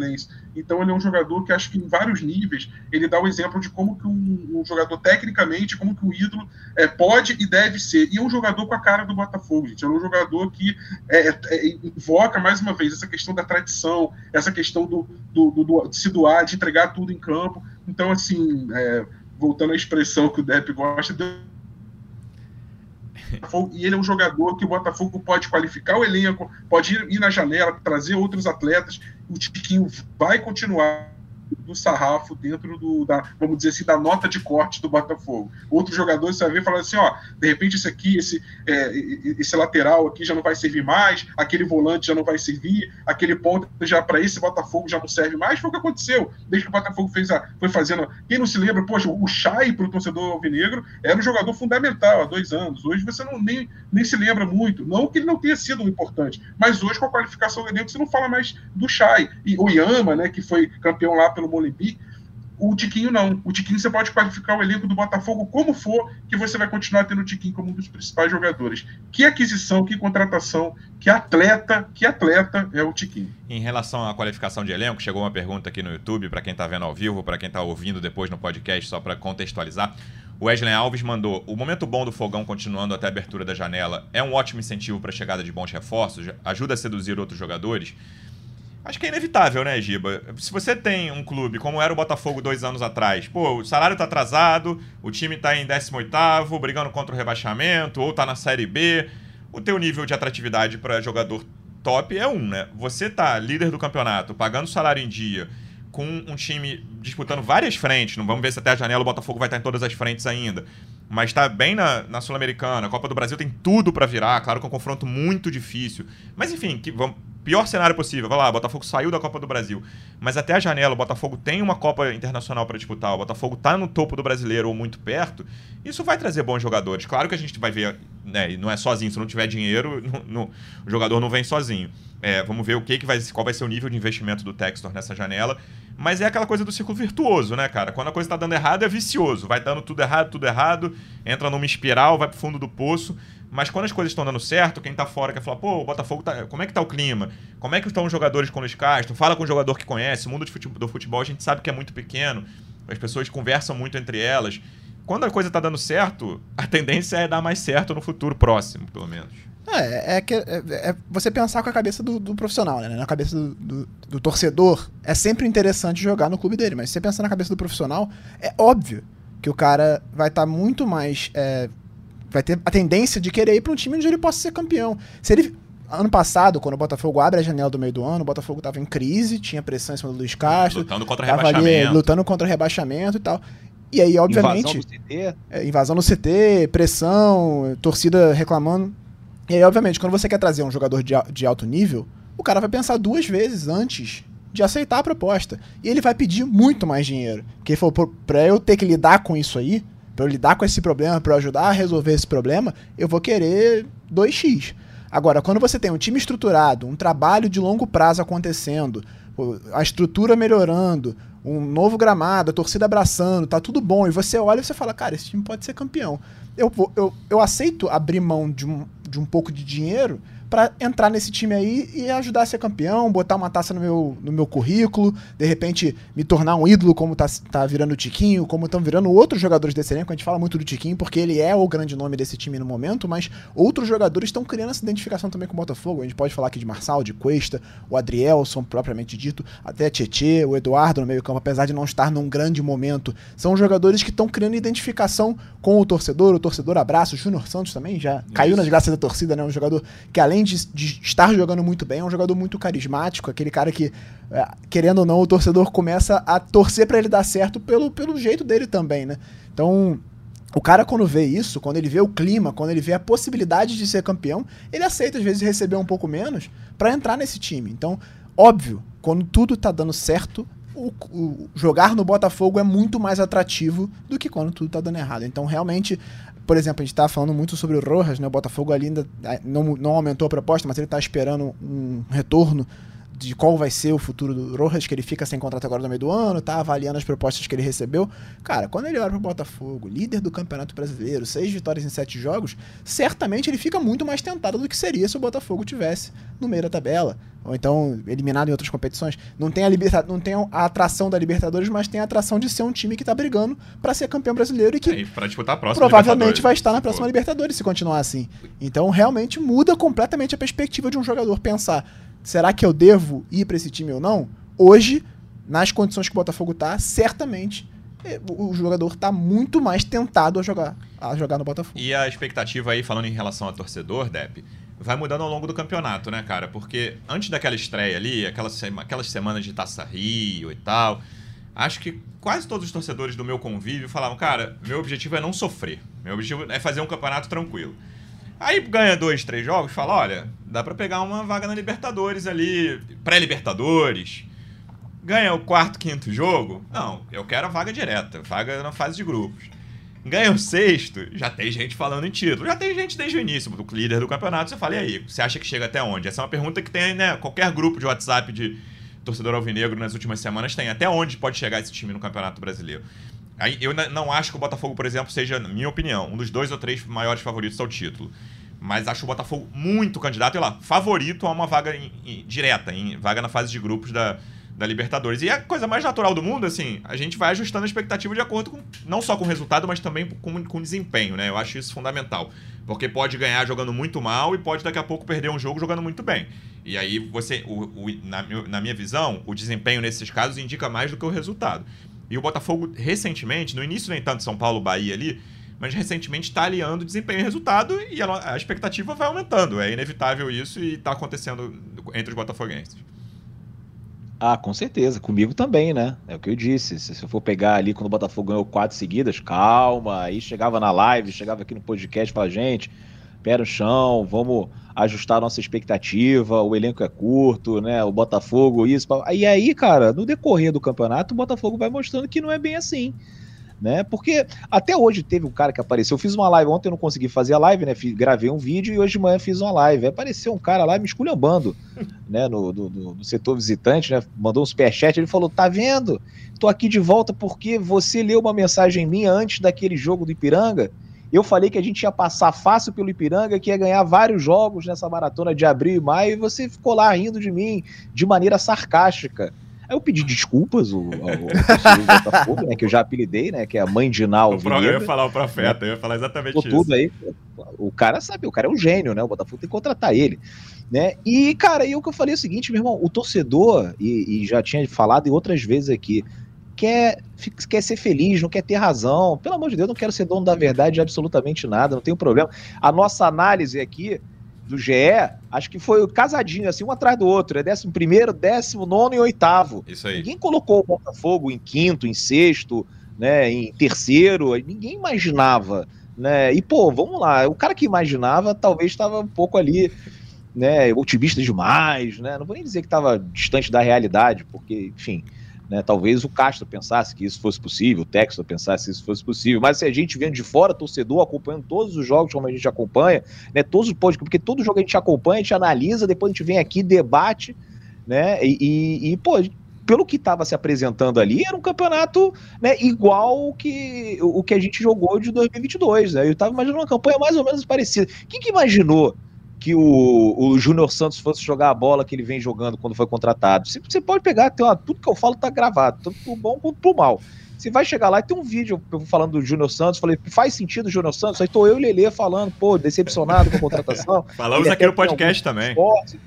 Então ele é um jogador que acho que em vários níveis ele dá o exemplo de como que um, um jogador tecnicamente, como que o um ídolo é, pode e deve ser. E é um jogador com a cara do Botafogo, gente. É um jogador que é, é, é invoca mais uma vez essa questão da tradição, essa questão do, do, do, do de se doar, de entregar tudo em campo. Então, assim, é, voltando à expressão que o Depp gosta, e ele é um jogador que o Botafogo pode qualificar o elenco, pode ir, ir na janela, trazer outros atletas. O Tiquinho vai continuar do sarrafo dentro do, da, vamos dizer assim, da nota de corte do Botafogo. Outros jogadores você vai ver falando assim, ó, de repente esse aqui, esse, é, esse lateral aqui já não vai servir mais, aquele volante já não vai servir, aquele ponto já para esse Botafogo já não serve mais, foi o que aconteceu, desde que o Botafogo fez a, foi fazendo, quem não se lembra, poxa, o Chay para o torcedor alvinegro era um jogador fundamental há dois anos, hoje você não, nem, nem se lembra muito, não que ele não tenha sido importante, mas hoje com a qualificação do elenco você não fala mais do Chay, e o Yama, né, que foi campeão lá pelo Molembi. O Tiquinho não. O Tiquinho você pode qualificar o elenco do Botafogo como for, que você vai continuar tendo o Tiquinho como um dos principais jogadores. Que aquisição, que contratação, que atleta, que atleta é o Tiquinho. Em relação à qualificação de elenco, chegou uma pergunta aqui no YouTube, para quem está vendo ao vivo, para quem está ouvindo depois no podcast, só para contextualizar. O Wesley Alves mandou: o momento bom do fogão continuando até a abertura da janela é um ótimo incentivo para a chegada de bons reforços, ajuda a seduzir outros jogadores. Acho que é inevitável, né, Giba? Se você tem um clube como era o Botafogo dois anos atrás, pô, o salário tá atrasado, o time tá em 18º, brigando contra o rebaixamento, ou tá na Série B, o teu nível de atratividade para jogador top é um, né? Você tá líder do campeonato, pagando salário em dia, com um time disputando várias frentes, não vamos ver se até a janela o Botafogo vai estar em todas as frentes ainda, mas tá bem na, na Sul-Americana. A Copa do Brasil tem tudo para virar. Claro que é um confronto muito difícil. Mas enfim, que, vamos, pior cenário possível. Vai lá, o Botafogo saiu da Copa do Brasil. Mas até a janela, o Botafogo tem uma Copa Internacional para disputar. O Botafogo tá no topo do brasileiro ou muito perto. Isso vai trazer bons jogadores. Claro que a gente vai ver, né? E não é sozinho. Se não tiver dinheiro, no, o jogador não vem sozinho. É, vamos ver o que, que vai, qual vai ser o nível de investimento do Textor nessa janela. Mas é aquela coisa do ciclo virtuoso, né, cara? Quando a coisa tá dando errado, é vicioso. Vai dando tudo errado, tudo errado, entra numa espiral, vai pro fundo do poço. Mas quando as coisas estão dando certo, quem tá fora quer falar, pô, o Botafogo tá. Como é que tá o clima? Como é que estão os jogadores com o Luiz Castro? Fala com o jogador que conhece. O mundo do futebol a gente sabe que é muito pequeno. As pessoas conversam muito entre elas. Quando a coisa tá dando certo, a tendência é dar mais certo no futuro próximo, pelo menos. É, é, que, é, é você pensar com a cabeça do, do profissional, né? Na cabeça do, do, do, torcedor, é sempre interessante jogar no clube dele, mas se você pensar na cabeça do profissional, é óbvio que o cara vai estar tá muito mais. É, vai ter a tendência de querer ir para um time onde ele possa ser campeão. Se ele. Ano passado, quando o Botafogo abre a janela do meio do ano, o Botafogo estava em crise, tinha pressão em cima do Luiz Castro. Lutando contra o rebaixamento. Ali, lutando contra o rebaixamento e tal. E aí, obviamente. Invasão no CT. É, invasão no CT, pressão, torcida reclamando. E aí, obviamente, quando você quer trazer um jogador de, de alto nível, o cara vai pensar duas vezes antes de aceitar a proposta. E ele vai pedir muito mais dinheiro. Porque ele falou, pra eu ter que lidar com isso aí, pra eu lidar com esse problema, pra eu ajudar a resolver esse problema, eu vou querer 2x. Agora, quando você tem um time estruturado, um trabalho de longo prazo acontecendo, a estrutura melhorando, um novo gramado, a torcida abraçando, tá tudo bom, e você olha e você fala, cara, esse time pode ser campeão. Eu, eu, eu aceito abrir mão de um, de um pouco de dinheiro para entrar nesse time aí e ajudar a ser campeão, botar uma taça no meu, no meu currículo, de repente me tornar um ídolo como tá, tá virando o Tiquinho, como estão virando outros jogadores desse elenco. A gente fala muito do Tiquinho porque ele é o grande nome desse time no momento, mas outros jogadores estão criando essa identificação também com o Botafogo. A gente pode falar aqui de Marçal, de Cuesta, o Adrielson, propriamente dito, até Tietê, o Eduardo no meio campo, apesar de não estar num grande momento. São jogadores que estão criando identificação com o torcedor, o torcedor abraça, o Júnior Santos também já Isso. caiu nas graças da torcida, né? Um jogador que além de, de, estar jogando muito bem, é um jogador muito carismático, aquele cara que, é, querendo ou não, o torcedor começa a torcer para ele dar certo pelo, pelo jeito dele também, né? Então, o cara, quando vê isso, quando ele vê o clima, quando ele vê a possibilidade de ser campeão, ele aceita, às vezes, receber um pouco menos para entrar nesse time. Então, óbvio, quando tudo tá dando certo, o, o, jogar no Botafogo é muito mais atrativo do que quando tudo tá dando errado. Então, realmente, por exemplo, a gente tá falando muito sobre o Rojas, né? O Botafogo ali ainda não, não aumentou a proposta, mas ele tá esperando um retorno de qual vai ser o futuro do Rojas, que ele fica sem contrato agora no meio do ano, tá avaliando as propostas que ele recebeu. Cara, quando ele olha pro Botafogo, líder do Campeonato Brasileiro, seis vitórias em sete jogos, certamente ele fica muito mais tentado do que seria se o Botafogo tivesse no meio da tabela, ou então eliminado em outras competições. Não tem a, liberta não tem a atração da Libertadores, mas tem a atração de ser um time que tá brigando para ser campeão brasileiro e que é, pra disputar a próxima provavelmente vai estar na próxima Libertadores se continuar assim. Então realmente muda completamente a perspectiva de um jogador pensar será que eu devo ir para esse time ou não? Hoje, nas condições que o Botafogo tá, certamente é, o jogador está muito mais tentado a jogar, a jogar no Botafogo. E a expectativa aí, falando em relação ao torcedor, Depp, vai mudando ao longo do campeonato, né, cara? Porque antes daquela estreia ali, aquelas, aquelas semanas de Taça Rio e tal, acho que quase todos os torcedores do meu convívio falavam, cara, meu objetivo é não sofrer. Meu objetivo é fazer um campeonato tranquilo. Aí ganha dois, três jogos, fala, olha, dá para pegar uma vaga na Libertadores ali, pré-Libertadores. Ganha o quarto, quinto jogo? Não, eu quero a vaga direta, vaga na fase de grupos. Ganha o sexto, já tem gente falando em título. Já tem gente desde o início, do líder do campeonato. Você fala, e aí, você acha que chega até onde? Essa é uma pergunta que tem, né? Qualquer grupo de WhatsApp de torcedor alvinegro nas últimas semanas tem. Até onde pode chegar esse time no Campeonato Brasileiro? Eu não acho que o Botafogo, por exemplo, seja, na minha opinião, um dos dois ou três maiores favoritos ao título. Mas acho o Botafogo muito candidato, e lá, favorito a uma vaga em, em, direta, em vaga na fase de grupos da, da Libertadores. E a coisa mais natural do mundo, assim, a gente vai ajustando a expectativa de acordo com, não só com o resultado, mas também com, com o desempenho, né? Eu acho isso fundamental. Porque pode ganhar jogando muito mal e pode daqui a pouco perder um jogo jogando muito bem. E aí você, o, o, na, na minha visão, o desempenho nesses casos indica mais do que o resultado. E o Botafogo, recentemente, no início nem tanto São Paulo, Bahia ali, mas recentemente está aliando desempenho e resultado e a, a, expectativa vai aumentando. É inevitável isso e está acontecendo entre os botafoguenses. Ah, com certeza. Comigo também, né? É o que eu disse. Se eu for pegar ali quando o Botafogo ganhou quatro seguidas, calma. Aí chegava na live, chegava aqui no podcast e falava, gente, pé no chão, vamos ajustar a nossa expectativa, o elenco é curto, né? O Botafogo, isso. E aí, cara, no decorrer do campeonato, o Botafogo vai mostrando que não é bem assim né? Porque até hoje teve um cara que apareceu. Eu fiz uma live ontem, eu não consegui fazer a live, né? Fiz, gravei um vídeo e hoje de manhã fiz uma live. Aí apareceu um cara lá me esculhambando, né? No, do, do, setor visitante, né? Mandou um superchat. Ele falou: Tá vendo? Tô aqui de volta porque você leu uma mensagem minha antes daquele jogo do Ipiranga. Eu falei que a gente ia passar fácil pelo Ipiranga, que ia ganhar vários jogos nessa maratona de abril e maio, e você ficou lá rindo de mim de maneira sarcástica. Aí eu pedi desculpas ao, ao, Botafogo, né, que eu já apelidei, né, que é a mãe de Nau. Eu ia falar o profeta, eu ia falar exatamente isso. tudo aí. O cara sabe, o cara é um gênio, né? O Botafogo tem que contratar ele. Né? E, cara, aí o que eu falei é o seguinte, meu irmão, o torcedor, e, e já tinha falado em outras vezes aqui, quer, quer ser feliz, não quer ter razão. Pelo amor de Deus, não quero ser dono da verdade de absolutamente nada, não tem problema. A nossa análise aqui do GE, acho que foi casadinho, assim, um atrás do outro. É décimo primeiro, décimo nono e oitavo. Isso aí. Ninguém colocou o Botafogo em quinto, em sexto, né, em terceiro. Ninguém imaginava, né? E, pô, vamos lá. O cara que imaginava talvez estava um pouco ali, né, otimista demais, né? Não vou nem dizer que estava distante da realidade, porque, enfim... Né? Talvez o Castro pensasse que isso fosse possível, o Texto pensasse que isso fosse possível, mas se a gente vendo de fora, torcedor, acompanhando todos os jogos como a gente acompanha, né? todos os porque todo jogo a gente acompanha, a gente analisa, depois a gente vem aqui, debate, né? E, e, e pô, pelo que estava se apresentando ali, era um campeonato né, igual que, o que a gente jogou de 2022. Né? Eu estava imaginando uma campanha mais ou menos parecida. Quem que imaginou que o, o Júnior Santos fosse jogar a bola que ele vem jogando quando foi contratado. Você, você pode pegar, tem uma, tudo que eu falo tá gravado, tanto pro bom quanto pro mal. Você vai chegar lá e tem um vídeo falando do Júnior Santos, falei, faz sentido o Júnior Santos? Aí tô eu e o Lelê falando, pô, decepcionado com a contratação. Falamos aqui no podcast também. Esportes,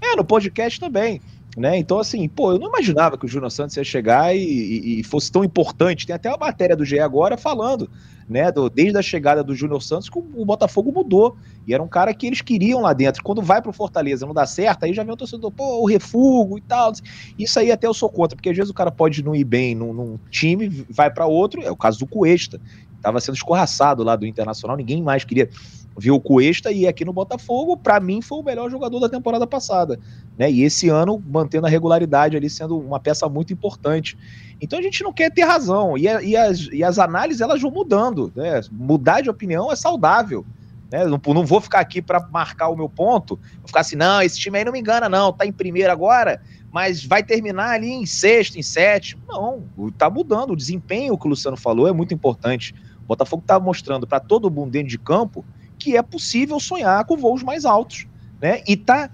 é, no podcast também. Né? Então, assim, pô, eu não imaginava que o Júnior Santos ia chegar e, e, e, fosse tão importante. Tem até uma matéria do GE agora falando né? Do, desde a chegada do Júnior Santos, que o, Botafogo mudou. E era um cara que eles queriam lá dentro. Quando vai pro Fortaleza não dá certo, aí já vem o torcedor, pô, o refugo e tal. Isso aí até eu sou contra, porque às vezes o cara pode não ir bem num, num time, vai para outro. É o caso do Cuesta. Tava sendo escorraçado lá do Internacional, ninguém mais queria ver o Cuesta e aqui no Botafogo, para mim, foi o melhor jogador da temporada passada. Né? E esse ano, mantendo a regularidade ali, sendo uma peça muito importante. Então a gente não quer ter razão. E, e, as, e as análises elas vão mudando. Né? Mudar de opinião é saudável. Né? Não, não vou ficar aqui para marcar o meu ponto. Vou ficar assim, não, esse time aí não me engana, não. Tá em primeiro agora, mas vai terminar ali em sexto, em sétimo. Não, tá mudando. O desempenho que o Luciano falou é muito importante. O Botafogo tá mostrando para todo mundo dentro de campo que é possível sonhar com voos mais altos. Né? E tá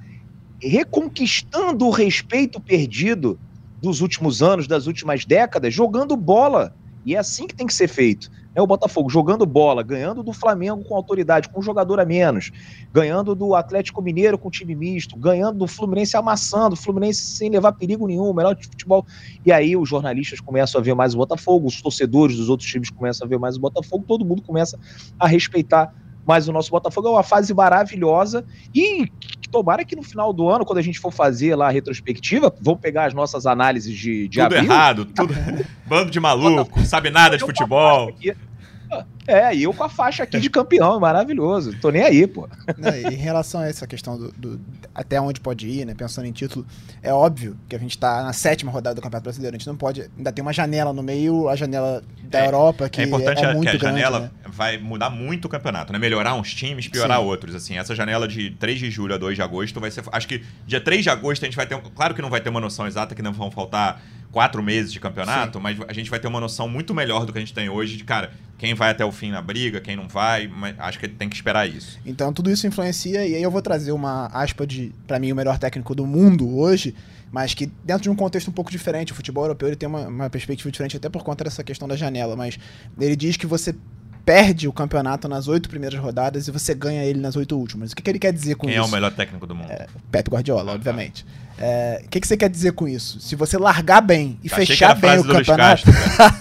reconquistando o respeito perdido dos últimos anos, das últimas décadas, jogando bola. E é assim que tem que ser feito. É o Botafogo jogando bola, ganhando do Flamengo com autoridade, com um jogador a menos, ganhando do Atlético Mineiro com time misto, ganhando do Fluminense amassando, Fluminense sem levar perigo nenhum, melhor de futebol. E aí os jornalistas começam a ver mais o Botafogo, os torcedores dos outros times começam a ver mais o Botafogo, todo mundo começa a respeitar mais o nosso Botafogo. É uma fase maravilhosa e tomara que no final do ano, quando a gente for fazer lá a retrospectiva, vamos pegar as nossas análises de, de tudo abril. errado, tudo. Bando de maluco, sabe nada de futebol. É, e eu com a faixa aqui de campeão, maravilhoso. Tô nem aí, pô. Não, em relação a essa questão do, do, até onde pode ir, né? Pensando em título, é óbvio que a gente tá na sétima rodada do Campeonato Brasileiro. A gente não pode. Ainda tem uma janela no meio, a janela da é, Europa, que é, importante é, é muito que a janela né? vai mudar muito o campeonato, né? Melhorar uns times, piorar Sim. outros. Assim, essa janela de 3 de julho a 2 de agosto vai ser. Acho que dia 3 de agosto a gente vai ter. Claro que não vai ter uma noção exata, que não vão faltar quatro meses de campeonato, Sim. mas a gente vai ter uma noção muito melhor do que a gente tem hoje de, cara, quem vai até o fim na briga, quem não vai, mas acho que tem que esperar isso. Então tudo isso influencia, e aí eu vou trazer uma aspa de, para mim, o melhor técnico do mundo hoje, mas que dentro de um contexto um pouco diferente, o futebol europeu ele tem uma, uma perspectiva diferente até por conta dessa questão da janela, mas ele diz que você perde o campeonato nas oito primeiras rodadas e você ganha ele nas oito últimas. O que, que ele quer dizer com Quem isso? Quem é o melhor técnico do mundo? É, Pep Guardiola, ah, obviamente. É, o que, que você quer dizer com isso? Se você largar bem e Achei fechar bem o campeonato.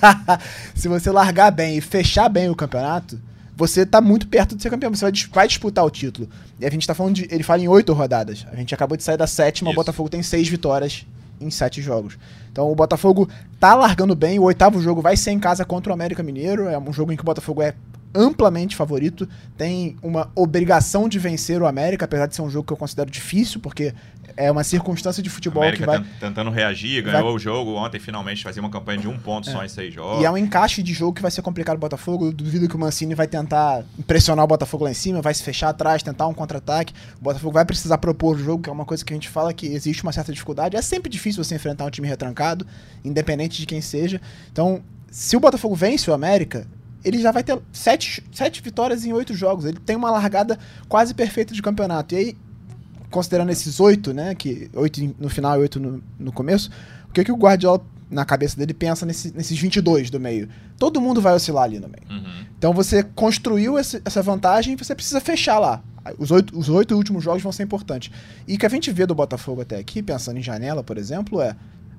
se você largar bem e fechar bem o campeonato, você tá muito perto de ser campeão. Você vai, vai disputar o título. E a gente tá falando de. Ele fala em oito rodadas. A gente acabou de sair da sétima, isso. o Botafogo tem seis vitórias em sete jogos. Então o Botafogo tá largando bem. O oitavo jogo vai ser em casa contra o América Mineiro. É um jogo em que o Botafogo é amplamente favorito, tem uma obrigação de vencer o América, apesar de ser um jogo que eu considero difícil, porque é uma circunstância de futebol América que vai. Tentando reagir, ganhou vai... o jogo ontem, finalmente fazia uma campanha de um ponto é. só em seis jogos. E é um encaixe de jogo que vai ser complicado o Botafogo. Eu duvido que o Mancini vai tentar impressionar o Botafogo lá em cima, vai se fechar atrás, tentar um contra-ataque. O Botafogo vai precisar propor o jogo, que é uma coisa que a gente fala que existe uma certa dificuldade. É sempre difícil você enfrentar um time retrancado, independente de quem seja. Então, se o Botafogo vence o América, ele já vai ter sete, sete vitórias em oito jogos. Ele tem uma largada quase perfeita de campeonato. E aí, considerando esses oito, né? Que oito no final e oito no, no começo, o que, que o Guardiola, na cabeça dele, pensa nesse, nesses 22 do meio? Todo mundo vai oscilar ali no meio. Uhum. Então você construiu esse, essa vantagem e você precisa fechar lá. Os oito, os oito últimos jogos vão ser importantes. E o que a gente vê do Botafogo até aqui, pensando em janela, por exemplo, é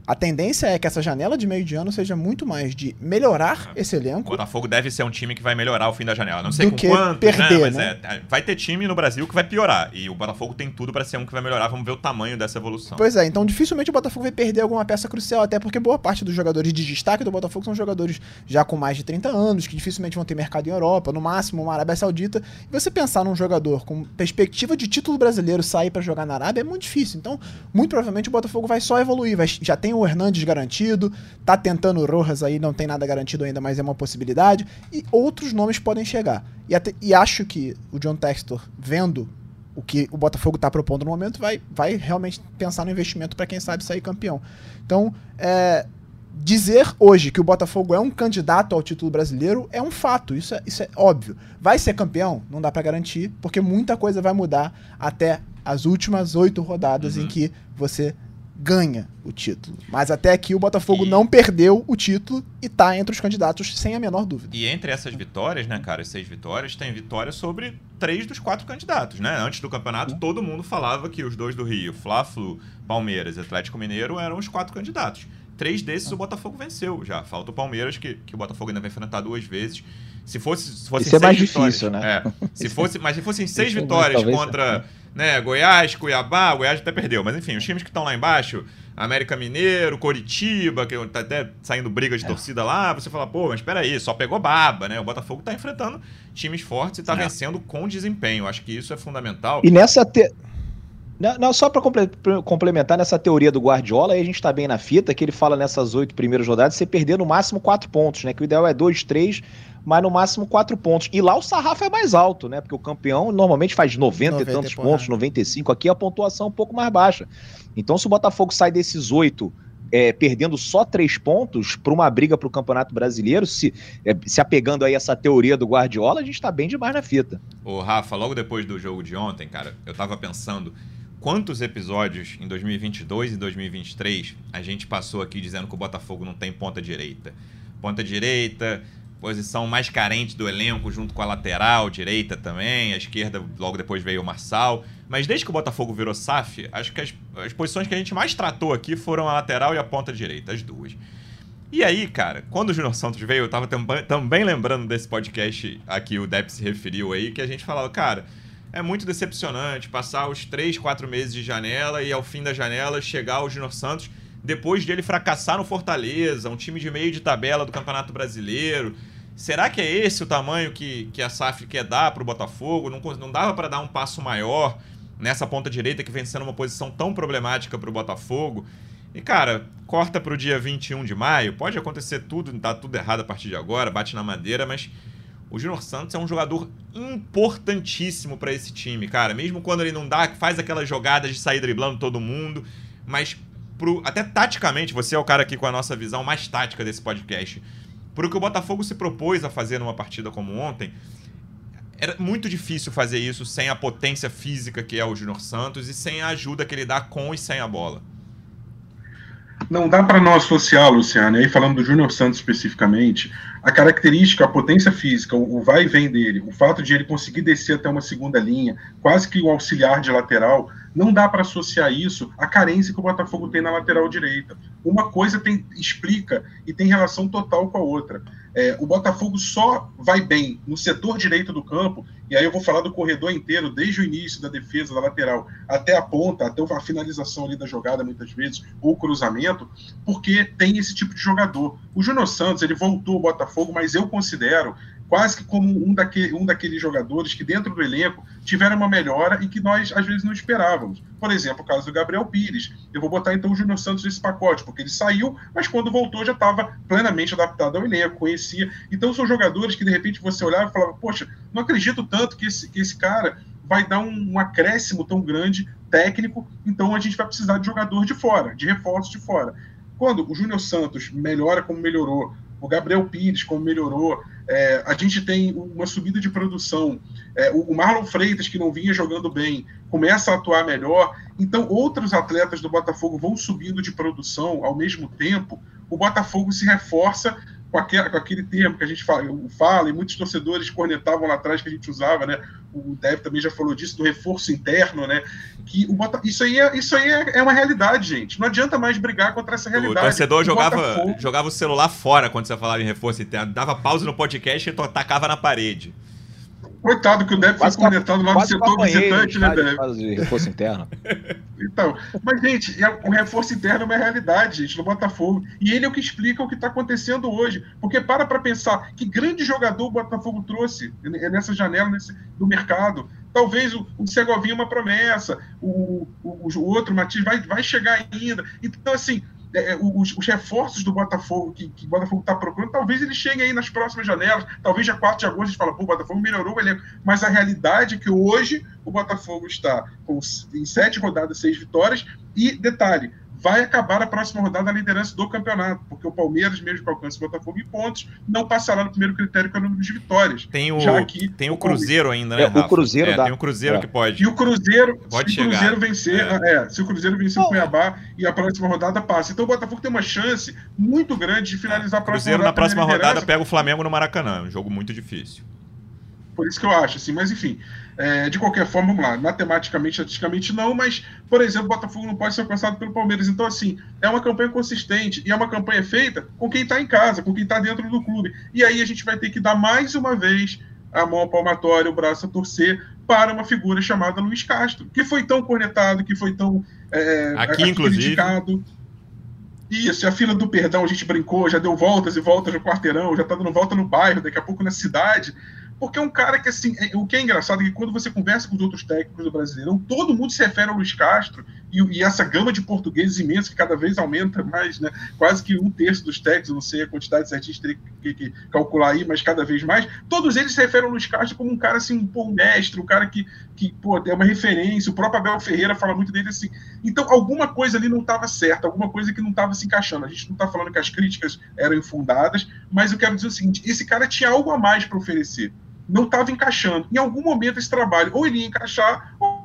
a tendência é que essa janela de meio de ano seja muito mais de melhorar é. esse elenco. O Botafogo deve ser um time que vai melhorar o fim da janela. Não sei com quanto, né, perder, né? Mas né? É, vai ter time no Brasil que vai piorar. E o Botafogo tem tudo para ser um que vai melhorar. Vamos ver o tamanho dessa evolução. Pois é, então dificilmente o Botafogo vai perder alguma peça crucial, até porque boa parte dos jogadores de destaque do Botafogo são jogadores já com mais de 30 anos, que dificilmente vão ter mercado em Europa, no máximo uma Arábia Saudita. E você pensar num jogador com perspectiva de título brasileiro sair para jogar na Arábia é muito difícil. Então, muito provavelmente o Botafogo vai só evoluir. Vai, já tem o Hernandes garantido garantido. Tá tentando o Rojas aí, não tem nada garantido ainda, mas é uma possibilidade. E outros nomes podem chegar. E, até, e acho que o John Textor, vendo o que o Botafogo está propondo no momento, vai, vai realmente pensar no investimento para quem sabe sair campeão. Então, é, dizer hoje que o Botafogo é um candidato ao título brasileiro é um fato, isso é, isso é óbvio. Vai ser campeão? Não dá para garantir, porque muita coisa vai mudar até as últimas oito rodadas uhum. em que você ganha o título. Mas até aqui o Botafogo e... não perdeu o título e tá entre os candidatos sem a menor dúvida. E entre essas vitórias, né, cara, seis vitórias, tem vitória sobre três dos quatro candidatos, né? Antes do campeonato, uhum. todo mundo falava que os dois do Rio, Fla-Flu, Palmeiras e Atlético Mineiro, eram os quatro candidatos. Três desses o Botafogo venceu já. Falta o Palmeiras, que, que o Botafogo ainda vai enfrentar duas vezes. Se fosse, se fosse Isso é mais difícil, né? É, se fosse, mas se fossem seis vitórias contra né, Goiás, Cuiabá, Goiás até perdeu, mas enfim, os times que estão lá embaixo, América Mineiro, Coritiba, que tá até saindo briga de é. torcida lá, você fala, pô, mas espera aí, só pegou baba, né? O Botafogo tá enfrentando times fortes e tá é. vencendo com desempenho. Acho que isso é fundamental. E nessa te... Não, não, só para complementar nessa teoria do Guardiola, aí a gente está bem na fita, que ele fala nessas oito primeiras rodadas, você perder no máximo quatro pontos, né? Que o ideal é dois, três, mas no máximo quatro pontos. E lá o sarrafo é mais alto, né? Porque o campeão normalmente faz 90, 90 e tantos pontos, 95. Aqui a pontuação é um pouco mais baixa. Então, se o Botafogo sai desses oito é, perdendo só três pontos para uma briga para o Campeonato Brasileiro, se, é, se apegando aí essa teoria do Guardiola, a gente está bem demais na fita. Ô, Rafa, logo depois do jogo de ontem, cara, eu tava pensando quantos episódios em 2022 e 2023 a gente passou aqui dizendo que o Botafogo não tem ponta direita. Ponta direita, posição mais carente do elenco, junto com a lateral direita também, a esquerda logo depois veio o Marçal. Mas desde que o Botafogo virou SAF, acho que as, as posições que a gente mais tratou aqui foram a lateral e a ponta direita, as duas. E aí, cara, quando o Júnior Santos veio, eu tava também lembrando desse podcast aqui, o Depp se referiu aí, que a gente falava, cara é muito decepcionante passar os três, quatro meses de janela e ao fim da janela chegar o Júnior Santos depois de ele fracassar no Fortaleza, um time de meio de tabela do Campeonato Brasileiro. Será que é esse o tamanho que, que a SAF quer dar para o Botafogo? Não, não dava para dar um passo maior nessa ponta direita que vem sendo uma posição tão problemática para o Botafogo? E, cara, corta para o dia 21 de maio, pode acontecer tudo, tá tudo errado a partir de agora, bate na madeira, mas o Júnior Santos é um jogador importantíssimo para esse time, cara. Mesmo quando ele não dá, faz aquelas jogadas de sair driblando todo mundo, mas pro, até taticamente, você é o cara aqui com a nossa visão mais tática desse podcast. Pro que o Botafogo se propôs a fazer numa partida como ontem, era muito difícil fazer isso sem a potência física que é o Júnior Santos e sem a ajuda que ele dá com e sem a bola. Não dá para não associar, Luciano, e aí falando do Júnior Santos especificamente, a característica, a potência física, o, vai e vem dele, o fato de ele conseguir descer até uma segunda linha, quase que o auxiliar de lateral, não dá para associar isso à carência que o Botafogo tem na lateral direita. uma coisa tem, explica e tem relação total com a outra. É, o Botafogo só vai bem no setor direito do campo, e aí eu vou falar do corredor inteiro, desde o início da defesa, da lateral, até a ponta, até a finalização ali da jogada, muitas vezes, ou cruzamento, porque tem esse tipo de jogador. O Júnior Santos, ele voltou ao Botafogo, mas eu considero quase que como um, um daqueles jogadores que dentro do elenco tiveram uma melhora e que nós às vezes não esperávamos. Por exemplo, o caso do Gabriel Pires. Eu vou botar então o Júnior Santos nesse pacote, porque ele saiu, mas quando voltou já estava plenamente adaptado ao elenco, conhecia. Então são jogadores que de repente você olhava e falava, poxa, não acredito tanto que esse, que esse cara vai dar um, um acréscimo tão grande técnico, então a gente vai precisar de jogador de fora, de reforço de fora. Quando o Júnior Santos melhora como melhorou, o Gabriel Pires, como melhorou. É, a gente tem uma subida de produção. É, o Marlon Freitas, que não vinha jogando bem, começa a atuar melhor. Então, outros atletas do Botafogo vão subindo de produção ao mesmo tempo. O Botafogo se reforça com, aquele, com aquele termo que a gente fala, fala, e muitos torcedores cornetavam lá atrás que a gente usava, né? O Dev também já falou disso, do reforço interno, né? Que o Bota... isso aí, é, isso aí é, é uma realidade, gente. Não adianta mais brigar contra essa realidade. O torcedor o jogava, Botafogo... jogava o celular fora quando você falava em reforço interno, dava pausa no podcast e tacava na parede. Coitado que o Depp foi conectado lá no setor visitante, né, Depp? De reforço interno. então, mas, gente, é, o reforço interno é uma realidade, gente, no Botafogo. E ele é o que explica o que está acontecendo hoje. Porque para para pensar que grande jogador o Botafogo trouxe nessa janela nesse, do mercado. Talvez o, o Segovinha é uma promessa, o, o, o outro, Matias, vai, vai chegar ainda. Então, assim, é, é, os, os, reforços do Botafogo que, que o Botafogo está procurando, talvez ele chegue aí nas próximas janelas, talvez já 4 de agosto a gente fala, pô, o Botafogo melhorou o elenco, mas a realidade é que hoje o Botafogo está com, em sete rodadas, seis vitórias, e detalhe, vai acabar a próxima rodada a liderança do campeonato, porque o Palmeiras, mesmo que alcance o Botafogo em pontos, não passará no primeiro critério, que é o número de vitórias. Tem o, tem o Cruzeiro ainda, né? É, o Cruzeiro é, dá. Tem o Cruzeiro é. que pode. E o Cruzeiro, pode se o Cruzeiro vencer, é. é. se o Cruzeiro vencer o Cuiabá e a próxima rodada passa. Então o Botafogo tem uma chance muito grande de finalizar a próxima Cruzeiro rodada. na próxima rodada pega o Flamengo no Maracanã, um jogo muito difícil. Por isso que eu acho, assim, mas enfim. É, de qualquer forma, vamos lá, matematicamente, estatisticamente não, mas, por exemplo, o Botafogo não pode ser alcançado pelo Palmeiras. Então, assim, é uma campanha consistente e é uma campanha feita com quem está em casa, com quem está dentro do clube. E aí a gente vai ter que dar mais uma vez a mão palmatória, o braço a torcer para uma figura chamada Luiz Castro, que foi tão cornetado, que foi tão é, aqui, inclusive. criticado. Isso, a fila do perdão, a gente brincou, já deu voltas e voltas no quarteirão, já está dando volta no bairro, daqui a pouco na cidade. Porque é um cara que, assim, é, o que é engraçado é que quando você conversa com os outros técnicos do Brasileirão, todo mundo se refere ao Luiz Castro e, e, essa gama de portugueses imensa que cada vez aumenta mais, né? Quase que um terço dos técnicos, não sei a quantidade certinha, teria que, que, calcular aí, mas cada vez mais, todos eles se referem ao Luiz Castro como um cara, assim, um, um mestre, um cara que, que pô, é uma referência. O próprio Abel Ferreira fala muito dele assim. Então, alguma coisa ali não estava certa, alguma coisa que não estava se encaixando. A gente não está falando que as críticas eram infundadas, mas eu quero dizer o seguinte: esse cara tinha algo a mais para oferecer não estava encaixando. Em algum momento esse trabalho ou ele ia encaixar ou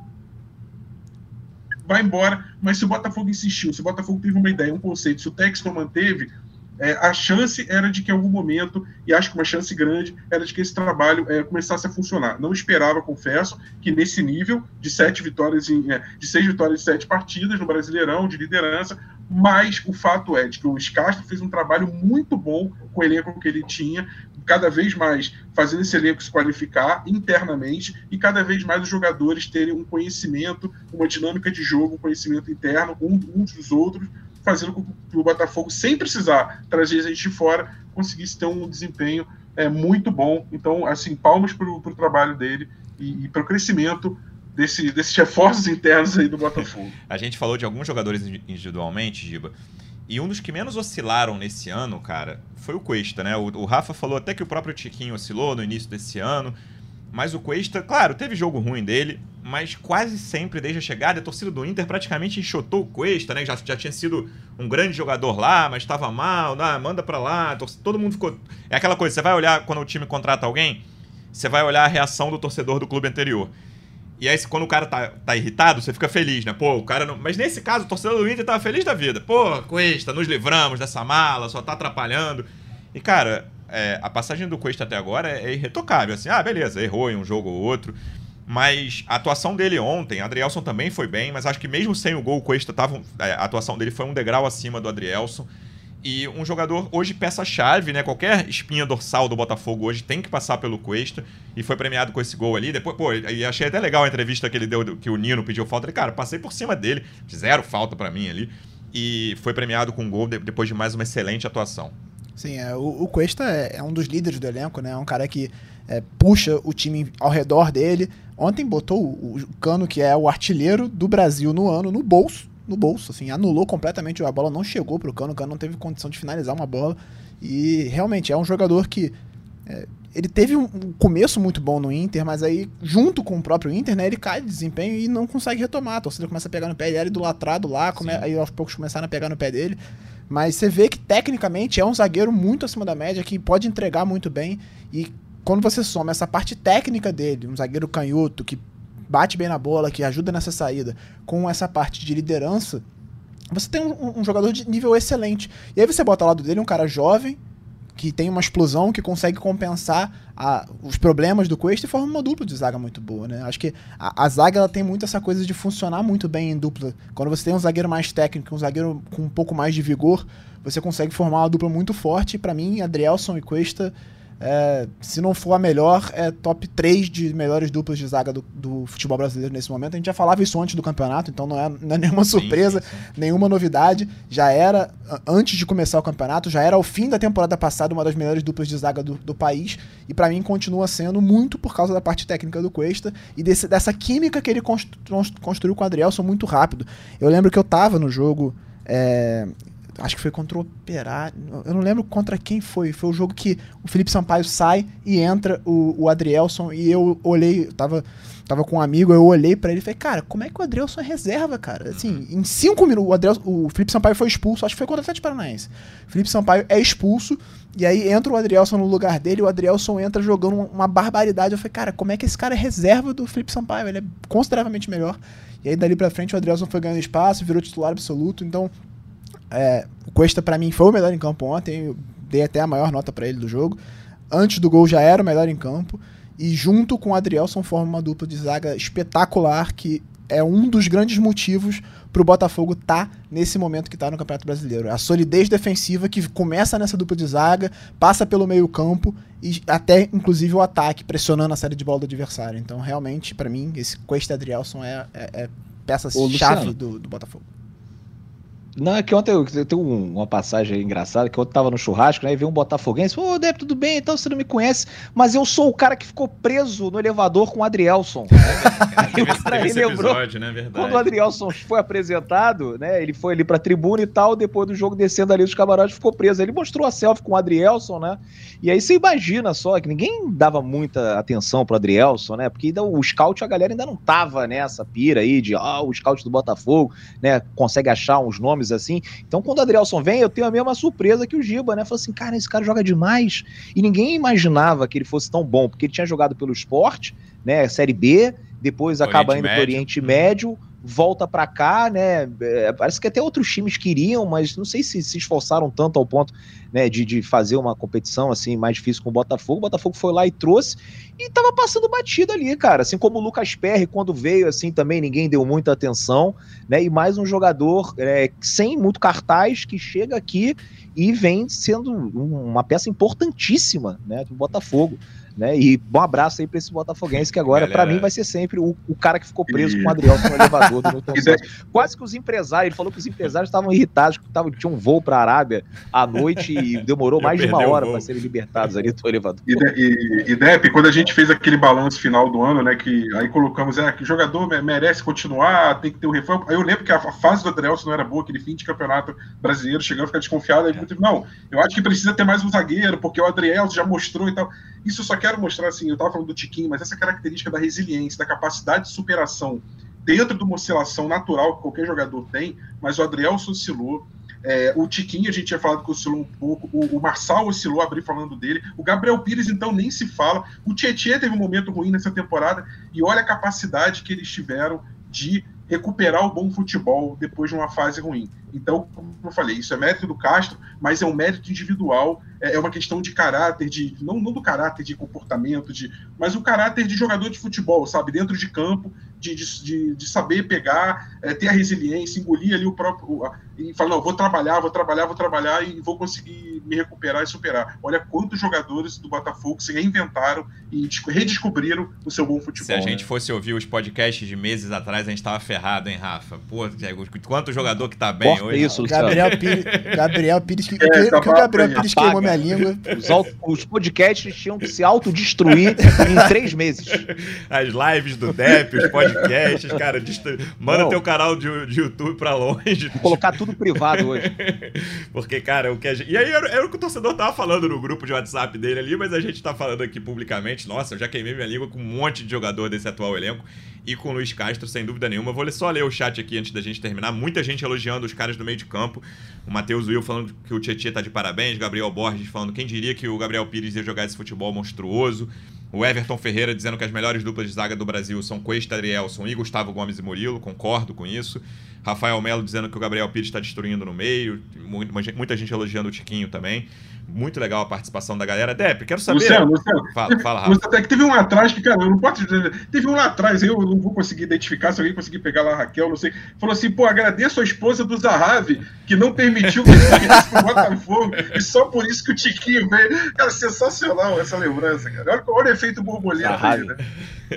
vai embora. Mas se o Botafogo insistiu, se o Botafogo teve uma ideia, um conceito, se o Texton manteve, é, a chance era de que em algum momento, e acho que uma chance grande, era de que esse trabalho é, começasse a funcionar. Não esperava, confesso, que nesse nível de sete vitórias, em, é, de seis vitórias em sete partidas no Brasileirão, de liderança, mas o fato é de que o Castro fez um trabalho muito bom com o elenco que ele tinha, cada vez mais fazendo esse elenco se qualificar internamente e cada vez mais os jogadores terem um conhecimento, uma dinâmica de jogo, um conhecimento interno um, uns dos outros, fazendo com que o Botafogo, sem precisar trazer gente de fora, conseguisse ter um desempenho é, muito bom. Então, assim, palmas para o trabalho dele e, e para o crescimento desse, desses reforços internos aí do Botafogo. A gente falou de alguns jogadores individualmente, Giba. E um dos que menos oscilaram nesse ano, cara, foi o Cuesta, né? O, o Rafa falou até que o próprio Tiquinho oscilou no início desse ano. Mas o Cuesta, claro, teve jogo ruim dele, mas quase sempre, desde a chegada, a torcida do Inter praticamente enxotou o Cuesta, né? Já, já tinha sido um grande jogador lá, mas estava mal, ah, manda pra lá. Todo mundo ficou. É aquela coisa, você vai olhar quando o time contrata alguém, você vai olhar a reação do torcedor do clube anterior. E aí, quando o cara tá, tá irritado, você fica feliz, né? Pô, o cara não. Mas nesse caso, o torcedor do Inter tava feliz da vida. Pô, Cuesta, nos livramos dessa mala, só tá atrapalhando. E, cara, é, a passagem do Cuesta até agora é irretocável. Assim, ah, beleza, errou em um jogo ou outro. Mas a atuação dele ontem, Adrielson também foi bem, mas acho que mesmo sem o gol, o Cuesta tava. É, a atuação dele foi um degrau acima do Adrielson. E um jogador hoje peça-chave, né? Qualquer espinha dorsal do Botafogo hoje tem que passar pelo Cuesta. E foi premiado com esse gol ali. Depois, pô, e achei até legal a entrevista que ele deu, que o Nino pediu falta. Falei, cara, passei por cima dele, zero falta para mim ali. E foi premiado com um gol depois de mais uma excelente atuação. Sim, é, o, o Cuesta é, é, um dos líderes do elenco, né? É um cara que é, puxa o time ao redor dele. Ontem botou o, o, Cano, que é o artilheiro do Brasil no ano, no bolso. No bolso, assim, anulou completamente a bola, não chegou pro Cano, o Cano não teve condição de finalizar uma bola. E realmente é um jogador que. É, ele teve um começo muito bom no Inter, mas aí, junto com o próprio Inter, né, ele cai de desempenho e não consegue retomar. A torcida começa a pegar no pé, ele era idolatrado lá, come, aí aos poucos começaram a pegar no pé dele. Mas você vê que tecnicamente é um zagueiro muito acima da média, que pode entregar muito bem. E quando você soma essa parte técnica dele, um zagueiro canhoto que bate bem na bola, que ajuda nessa saída, com essa parte de liderança, você tem um, um jogador de nível excelente. E aí você bota ao lado dele um cara jovem, que tem uma explosão, que consegue compensar a, os problemas do Quest e forma uma dupla de zaga muito boa, né? Acho que a, a, zaga ela tem muito essa coisa de funcionar muito bem em dupla. Quando você tem um zagueiro mais técnico, um zagueiro com um pouco mais de vigor, você consegue formar uma dupla muito forte. Para mim, Adrielson e Cuesta é, se não for a melhor, é top 3 de melhores duplas de zaga do, do, futebol brasileiro nesse momento. A gente já falava isso antes do campeonato, então não é, não é nenhuma surpresa, sim, sim, sim. nenhuma novidade. Já era, antes de começar o campeonato, já era ao fim da temporada passada uma das melhores duplas de zaga do, do país. E para mim continua sendo muito por causa da parte técnica do Cuesta e desse, dessa química que ele constru, construiu com o Adrielson muito rápido. Eu lembro que eu tava no jogo. É, acho que foi contra o Operário. Eu não lembro contra quem foi. Foi o jogo que o Felipe Sampaio sai e entra o, o Adrielson. E eu olhei, eu tava, tava com um amigo, eu olhei para ele e falei, cara, como é que o Adrielson é reserva, cara? Assim, em cinco minutos, o, Adrielson, o Felipe Sampaio foi expulso, acho que foi contra o Atlético Paranaense. O Felipe Sampaio é expulso, e aí entra o Adrielson no lugar dele, o Adrielson entra jogando uma barbaridade. Eu falei, cara, como é que esse cara é reserva do Felipe Sampaio? Ele é consideravelmente melhor. E aí dali pra frente o Adrielson foi ganhando espaço, virou titular absoluto, então é, o Cuesta, para mim, foi o melhor em campo ontem. Eu dei até a maior nota para ele do jogo. Antes do gol já era o melhor em campo. E junto com o Adrielson forma uma dupla de zaga espetacular que é um dos grandes motivos para o Botafogo estar tá nesse momento que está no Campeonato Brasileiro. A solidez defensiva que começa nessa dupla de zaga, passa pelo meio-campo e até inclusive o ataque, pressionando a série de bola do adversário. Então, realmente, para mim, esse Cuesta Adrielson é, é, é peça-chave do, do Botafogo. Não, é que ontem eu, eu tenho uma passagem engraçada, que ontem tava no churrasco, né? E veio um botafoguense, ô, oh, tudo bem? Então você não me conhece, mas eu sou o cara que ficou preso no elevador com o Adrielson. Aí o cara lembrou, episódio, né? Verdade. quando o Adrielson foi apresentado, né? Ele foi ali pra tribuna e tal, depois do jogo descendo ali dos camarotes, ficou preso. Ele mostrou a selfie com o Adrielson, né? E aí você imagina só que ninguém dava muita atenção pro Adrielson, né? Porque ainda, o scout, a galera ainda não tava nessa pira aí de, ó, oh, o scout do Botafogo, né? Consegue achar uns nomes assim. Então, quando o Adrielson vem, eu tenho a mesma surpresa que o Giba, né? Falei assim, cara, esse cara joga demais. E ninguém imaginava que ele fosse tão bom, porque ele tinha jogado pelo esporte, né? Série B, depois Oriente acaba indo Médio. pro Oriente Médio, volta para cá, né? É, parece que até outros times queriam, mas não sei se se esforçaram tanto ao ponto né, de, de fazer uma competição assim mais difícil com o Botafogo. O Botafogo foi lá e trouxe e tava passando batida ali, cara. Assim como o Lucas Perry, quando veio, assim, também ninguém deu muita atenção, né? E mais um jogador é, sem muito cartaz que chega aqui e vem sendo uma peça importantíssima, né, do Botafogo. Né? E um abraço aí para esse Botafoguense que agora, para mim, vai ser sempre o, o cara que ficou preso e... com o Adriel no elevador do Quase que os empresários, ele falou que os empresários estavam irritados, que tavam, tinha um voo para a Arábia à noite e demorou mais de uma hora para serem libertados ali do elevador. E, e, e Depp, quando a gente fez aquele balanço final do ano, né, que aí colocamos, é, que o jogador merece continuar, tem que ter o um reforço. Aí eu lembro que a fase do Adrielson não era boa, aquele fim de campeonato brasileiro, chegando a ficar desconfiado, aí é. não, eu acho que precisa ter mais um zagueiro, porque o Adrielson já mostrou e tal. Isso só quero mostrar, assim, eu estava falando do Tiquinho, mas essa característica da resiliência, da capacidade de superação dentro de uma oscilação natural que qualquer jogador tem, mas o Adrielson oscilou, é, o Tiquinho, a gente tinha falado que oscilou um pouco. O, o Marçal oscilou, abri falando dele. O Gabriel Pires, então, nem se fala. O Tietchan teve um momento ruim nessa temporada. E olha a capacidade que eles tiveram de recuperar o bom futebol depois de uma fase ruim. Então, como eu falei, isso é mérito do Castro, mas é um mérito individual, é, é uma questão de caráter, de não, não do caráter de comportamento, de, mas o caráter de jogador de futebol, sabe, dentro de campo, de, de, de saber pegar, é, ter a resiliência, engolir ali o próprio. e falar, não, vou trabalhar, vou trabalhar, vou trabalhar e vou conseguir me recuperar e superar. Olha quantos jogadores do Botafogo se reinventaram e redescobriram o seu bom futebol. Se a gente né? fosse ouvir os podcasts de meses atrás, a gente tava ferrado, hein, Rafa? Pô, quanto jogador que tá bem Corta hoje. Isso, Gabriel Pires, Gabriel Pires que, é, que, tá que o Gabriel Pires Apaga. queimou minha língua. Os, os podcasts tinham que se autodestruir em três meses. As lives do DEP, os podcasts podcasts, cara. Manda Não. teu canal de, de, YouTube pra longe. Vou colocar tudo privado hoje. Porque, cara, o que a gente... E aí era, era, o que o torcedor tava falando no grupo de WhatsApp dele ali, mas a gente tá falando aqui publicamente. Nossa, eu já queimei minha língua com um monte de jogador desse atual elenco e com o Luiz Castro, sem dúvida nenhuma. Vou só ler o chat aqui antes da gente terminar. Muita gente elogiando os caras do meio de campo. O Matheus Will falando que o Tietchan tá de parabéns. Gabriel Borges falando quem diria que o Gabriel Pires ia jogar esse futebol monstruoso. O Everton Ferreira dizendo que as melhores duplas de zaga do Brasil são Cuesta Adrielson e Gustavo Gomes e Murilo, concordo com isso. Rafael Melo dizendo que o Gabriel Pires está destruindo no meio, muita gente elogiando o Tiquinho também. Muito legal a participação da galera. Dep, quero saber. Luciano, Luciano. Fala, fala, Rafa. Até que teve um lá atrás que, cara, eu não posso dizer. Teve um lá atrás, eu não vou conseguir identificar, se alguém conseguir pegar lá a Raquel, não sei. Falou assim, pô, agradeço a esposa do Zahavi, que não permitiu que ele pro Botafogo, e só por isso que o Tiquinho veio. Cara, sensacional essa lembrança, cara. Olha, olha efeito borboleta Zahavi. aí, né?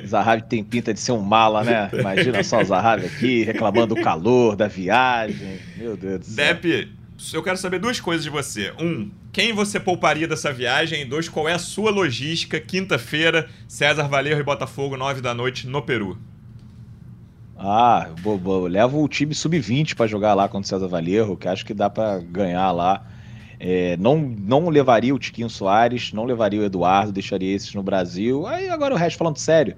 Zahavi tem pinta de ser um mala, né? Imagina só o Zahavi aqui, reclamando do calor, da viagem. Meu Deus do céu. Dep, eu quero saber duas coisas de você. Um, quem você pouparia dessa viagem? E dois, qual é a sua logística? Quinta-feira, César Valerro e Botafogo, nove da noite, no Peru. Ah, eu, eu levo o time sub-20 para jogar lá contra o César Valerro, que acho que dá para ganhar lá. É, não, não levaria o Tiquinho Soares, não levaria o Eduardo, deixaria esses no Brasil. Aí agora o resto falando sério.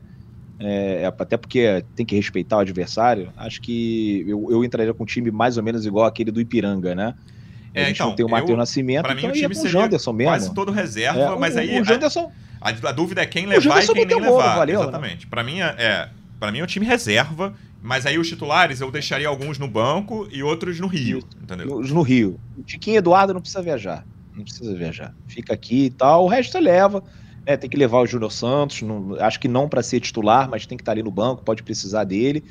É, é até porque tem que respeitar o adversário. Acho que eu, eu entraria com um time mais ou menos igual aquele do Ipiranga, né? É, a gente então, não tem o Matheus Nascimento, pra mim, então o time seria Janderson mesmo. quase todo reserva, é, mas o, aí... O Janderson... A, a, dúvida é quem levar e quem nem levar. Valeu, né? Exatamente. Né? Para mim, é, é para mim é um time reserva, mas aí os titulares eu deixaria alguns no banco e outros no Rio, Isso. entendeu? No Rio. O Tiquinho Eduardo não precisa viajar. Não precisa viajar. Fica aqui e tal. O resto você leva. É, tem que levar o Júnior Santos. Não, acho que não para ser titular, mas tem que estar ali no banco, pode precisar dele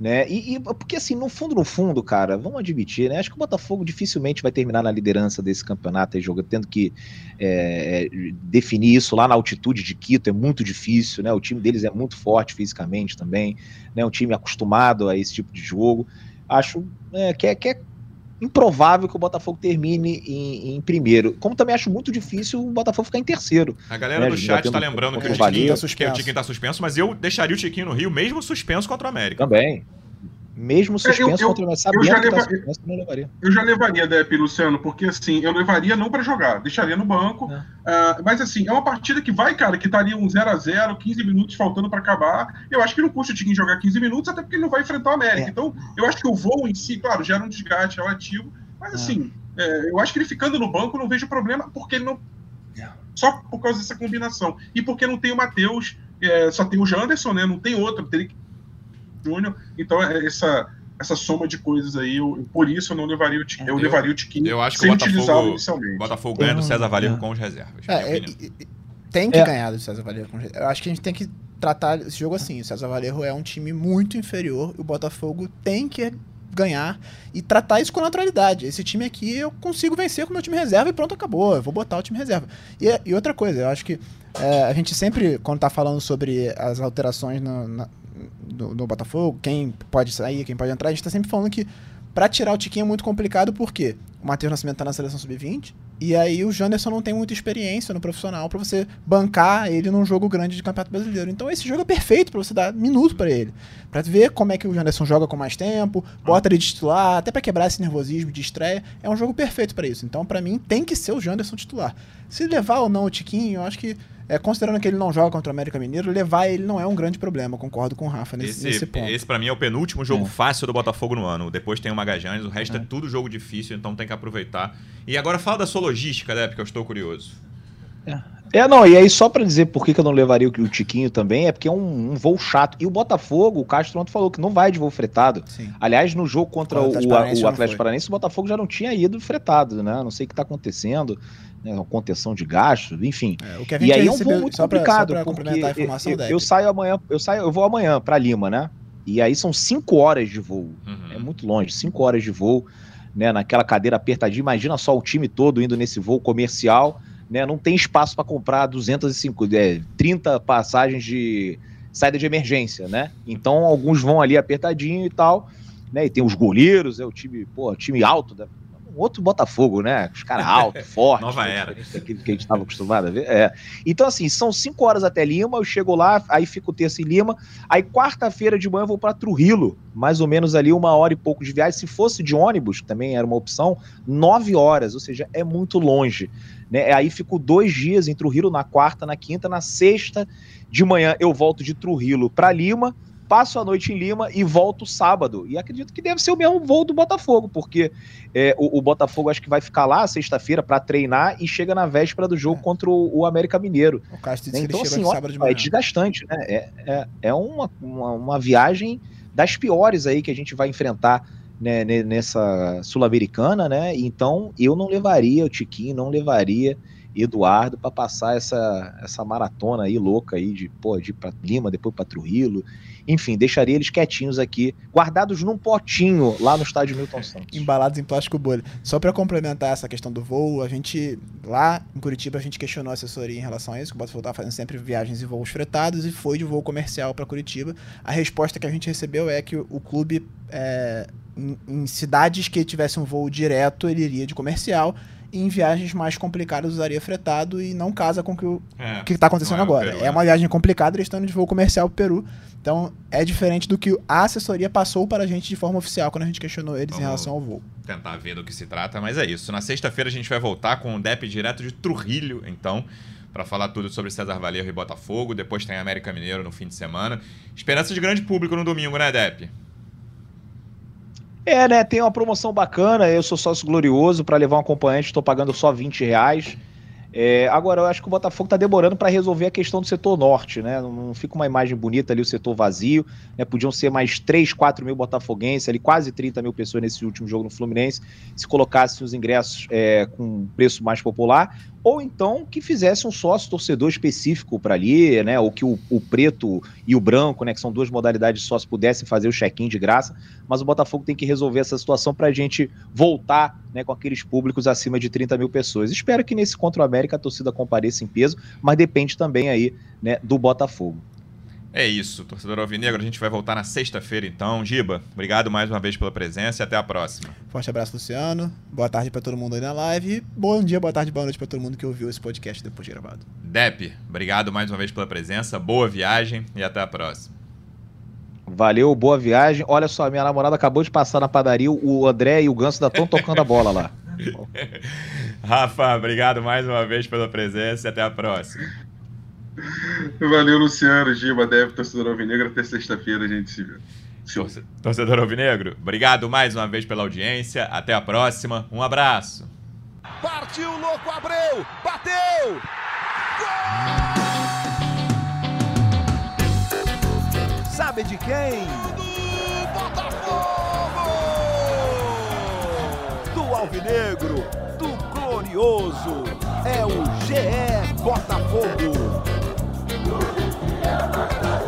né? E, e, porque assim, no fundo, no fundo, cara, vamos admitir, né? Acho que o Botafogo dificilmente vai terminar na liderança desse campeonato aí, jogo, tendo que é, definir isso lá na altitude de Quito, é muito difícil, né? O time deles é muito forte fisicamente também, né? Um time acostumado a esse tipo de jogo. Acho é, que, é, que é improvável que o Botafogo termine em, em, primeiro. Como também acho muito difícil o Botafogo ficar em terceiro. A galera né? do chat está lembrando que o, Tiquinho, tá que o Tiquinho tá suspenso, mas eu deixaria o Tiquinho no Rio, mesmo suspenso contra o América. Também, mesmo suspenso eu, contra o sabendo eu já, leva... tá suspenso, não levaria. Eu já levaria, Depp, Luciano, porque assim, eu levaria não para jogar, deixaria no banco. É. Uh, mas assim, é uma partida que vai, cara, que estaria um 0 a 0 15 minutos faltando para acabar. Eu acho que não custa o Tiquinho jogar 15 minutos, até porque ele não vai enfrentar o América. É. Então, eu acho que o voo em si, claro, gera um desgaste relativo, mas é. assim, é, eu acho que ele ficando no banco não vejo problema, porque ele não. É. Só por causa dessa combinação. E porque não tem o Matheus, é, só tem o Janderson, né? Não tem outro, teria que. Júnior. Então, essa essa soma de coisas aí, eu, por isso eu não levaria o Tiquinho. Eu, eu levaria o Tiquinho eu acho que o Botafogo, inicialmente. Botafogo ganha do César Valerro com os reservas. É, é, tem que é. ganhar do César Valerro com os reservas. Eu acho que a gente tem que tratar esse jogo assim. O César Valerro é um time muito inferior e o Botafogo tem que ganhar e tratar isso com naturalidade. Esse time aqui eu consigo vencer com o meu time reserva e pronto, acabou. Eu vou botar o time reserva. E, e outra coisa, eu acho que é, a gente sempre, quando tá falando sobre as alterações no, na, do, do Botafogo, quem pode sair, quem pode entrar, a gente tá sempre falando que para tirar o Tiquinho é muito complicado porque o Matheus Nascimento tá na seleção sub-20 e aí o Janderson não tem muita experiência no profissional para você bancar ele num jogo grande de Campeonato Brasileiro. Então esse jogo é perfeito para você dar minuto para ele, para ver como é que o Janderson joga com mais tempo, bota ele de titular, até para quebrar esse nervosismo de estreia. É um jogo perfeito para isso. Então para mim tem que ser o Janderson titular. Se levar ou não o Tiquinho, eu acho que é, considerando que ele não joga contra o América Mineiro, levar ele não é um grande problema. concordo com o Rafa nesse, esse, nesse ponto. Esse, para mim, é o penúltimo jogo é. fácil do Botafogo no ano. Depois tem o Magajanes, o resto é. é. tudo jogo difícil, então tem que aproveitar. E agora fala da sua logística, né? Porque eu estou curioso. É. É, não, e aí só para dizer por que, que eu não levaria o, o Tiquinho também, é porque é um, um, voo chato. E o Botafogo, o Castro ontem falou que não vai de voo fretado. Sim. Aliás, no jogo contra o, o, o Atlético Paranaense, o Botafogo já não tinha ido fretado, né? Não sei o que tá acontecendo, né? Uma contenção de gastos, enfim. É, e aí é um voo muito complicado, pra, porque eu, eu, eu, saio amanhã, eu saio, eu vou amanhã para Lima, né? E aí são cinco horas de voo. Uhum. É muito longe, cinco horas de voo, né? Naquela cadeira apertadinha. Imagina só o time todo indo nesse voo comercial né? Não tem espaço para comprar 205, é, 30 passagens de saída de emergência, né? Então alguns vão ali apertadinho e tal, né? E tem os goleiros, é o time, pô, time alto da, outro Botafogo, né? Os caras altos, fortes. Nova né? era. Daquilo que a gente estava acostumado a ver. É. Então, assim, são cinco horas até Lima, eu chego lá, aí fico terça em Lima. Aí, quarta-feira de manhã, eu vou para Trujillo, mais ou menos ali uma hora e pouco de viagem. Se fosse de ônibus, também era uma opção, nove horas, ou seja, é muito longe. Né? Aí fico dois dias em Trujillo, na quarta, na quinta, na sexta de manhã eu volto de Trujillo para Lima passo a noite em Lima e volto sábado. E acredito que deve ser o mesmo voo do Botafogo, porque é, o, o, Botafogo acho que vai ficar lá sexta-feira para treinar e chega na véspera do jogo é. contra o, o, América Mineiro. O Castro disse então, que assim, ó, de é desgastante, né? É, é, é uma, uma, uma, viagem das piores aí que a gente vai enfrentar né, nessa Sul-Americana, né? Então eu não levaria o Tiquinho, não levaria. Eduardo para passar essa, essa maratona aí louca aí de, pô, de ir para Lima, depois para Trujillo enfim, deixaria eles quietinhos aqui, guardados num potinho lá no estádio Milton Santos. Embalados em plástico bolha. Só para complementar essa questão do voo, a gente, lá em Curitiba, a gente questionou a assessoria em relação a isso, que o Botafogo estava fazendo sempre viagens e voos fretados e foi de voo comercial para Curitiba. A resposta que a gente recebeu é que o clube, é, em, em cidades que tivesse um voo direto, ele iria de comercial e em viagens mais complicadas usaria fretado e não casa com o é, que está acontecendo é agora. Peru, é uma viagem complicada, eles estão de voo comercial para o Peru. Então é diferente do que a assessoria passou para a gente de forma oficial quando a gente questionou eles Vamos em relação ao voo. Tentar ver do que se trata, mas é isso. Na sexta-feira a gente vai voltar com o DEP direto de Trujillo, então, para falar tudo sobre César Valerro e Botafogo. Depois tem América Mineiro no fim de semana. Esperança de grande público no domingo, né, DEP? É, né? Tem uma promoção bacana. Eu sou sócio glorioso. Para levar um acompanhante, estou pagando só 20 reais. É, agora, eu acho que o Botafogo está demorando para resolver a questão do setor norte, né? Não, não, fica uma imagem bonita ali, o setor vazio. Né? Podiam ser mais 3, 4 mil botafoguenses, ali quase 30 mil pessoas nesse último jogo no Fluminense, se colocassem os ingressos é, com preço mais popular ou então que fizesse um sócio torcedor específico para ali, né? Ou que o, o, preto e o branco, né? Que são duas modalidades de sócio, pudessem fazer o check-in de graça. Mas o Botafogo tem que resolver essa situação para a gente voltar né, com aqueles públicos acima de 30 mil pessoas. Espero que nesse contra o América a torcida compareça em peso, mas depende também aí né, do Botafogo. É isso, torcedor Alvinegro. A gente vai voltar na sexta-feira então. Giba, obrigado mais uma vez pela presença e até a próxima. Forte abraço, Luciano. Boa tarde para todo mundo aí na live. Bom dia, boa tarde, boa noite para todo mundo que ouviu esse podcast depois de gravado. Dep, obrigado mais uma vez pela presença. Boa viagem e até a próxima. Valeu, boa viagem. Olha só, minha namorada acabou de passar na padaria, o André e o Ganso ainda estão tocando a bola lá. Rafa, obrigado mais uma vez pela presença e até a próxima. Valeu, Luciano, Giba, Deve, torcedor Alvinegro. Até sexta-feira a gente se vê. Torce... Torcedor Alvinegro, obrigado mais uma vez pela audiência. Até a próxima. Um abraço. Partiu, louco, Abreu! Bateu! Gol! Sabe de quem? Do Botafogo! Do Alvinegro, do Glorioso. É o GE Botafogo. la la.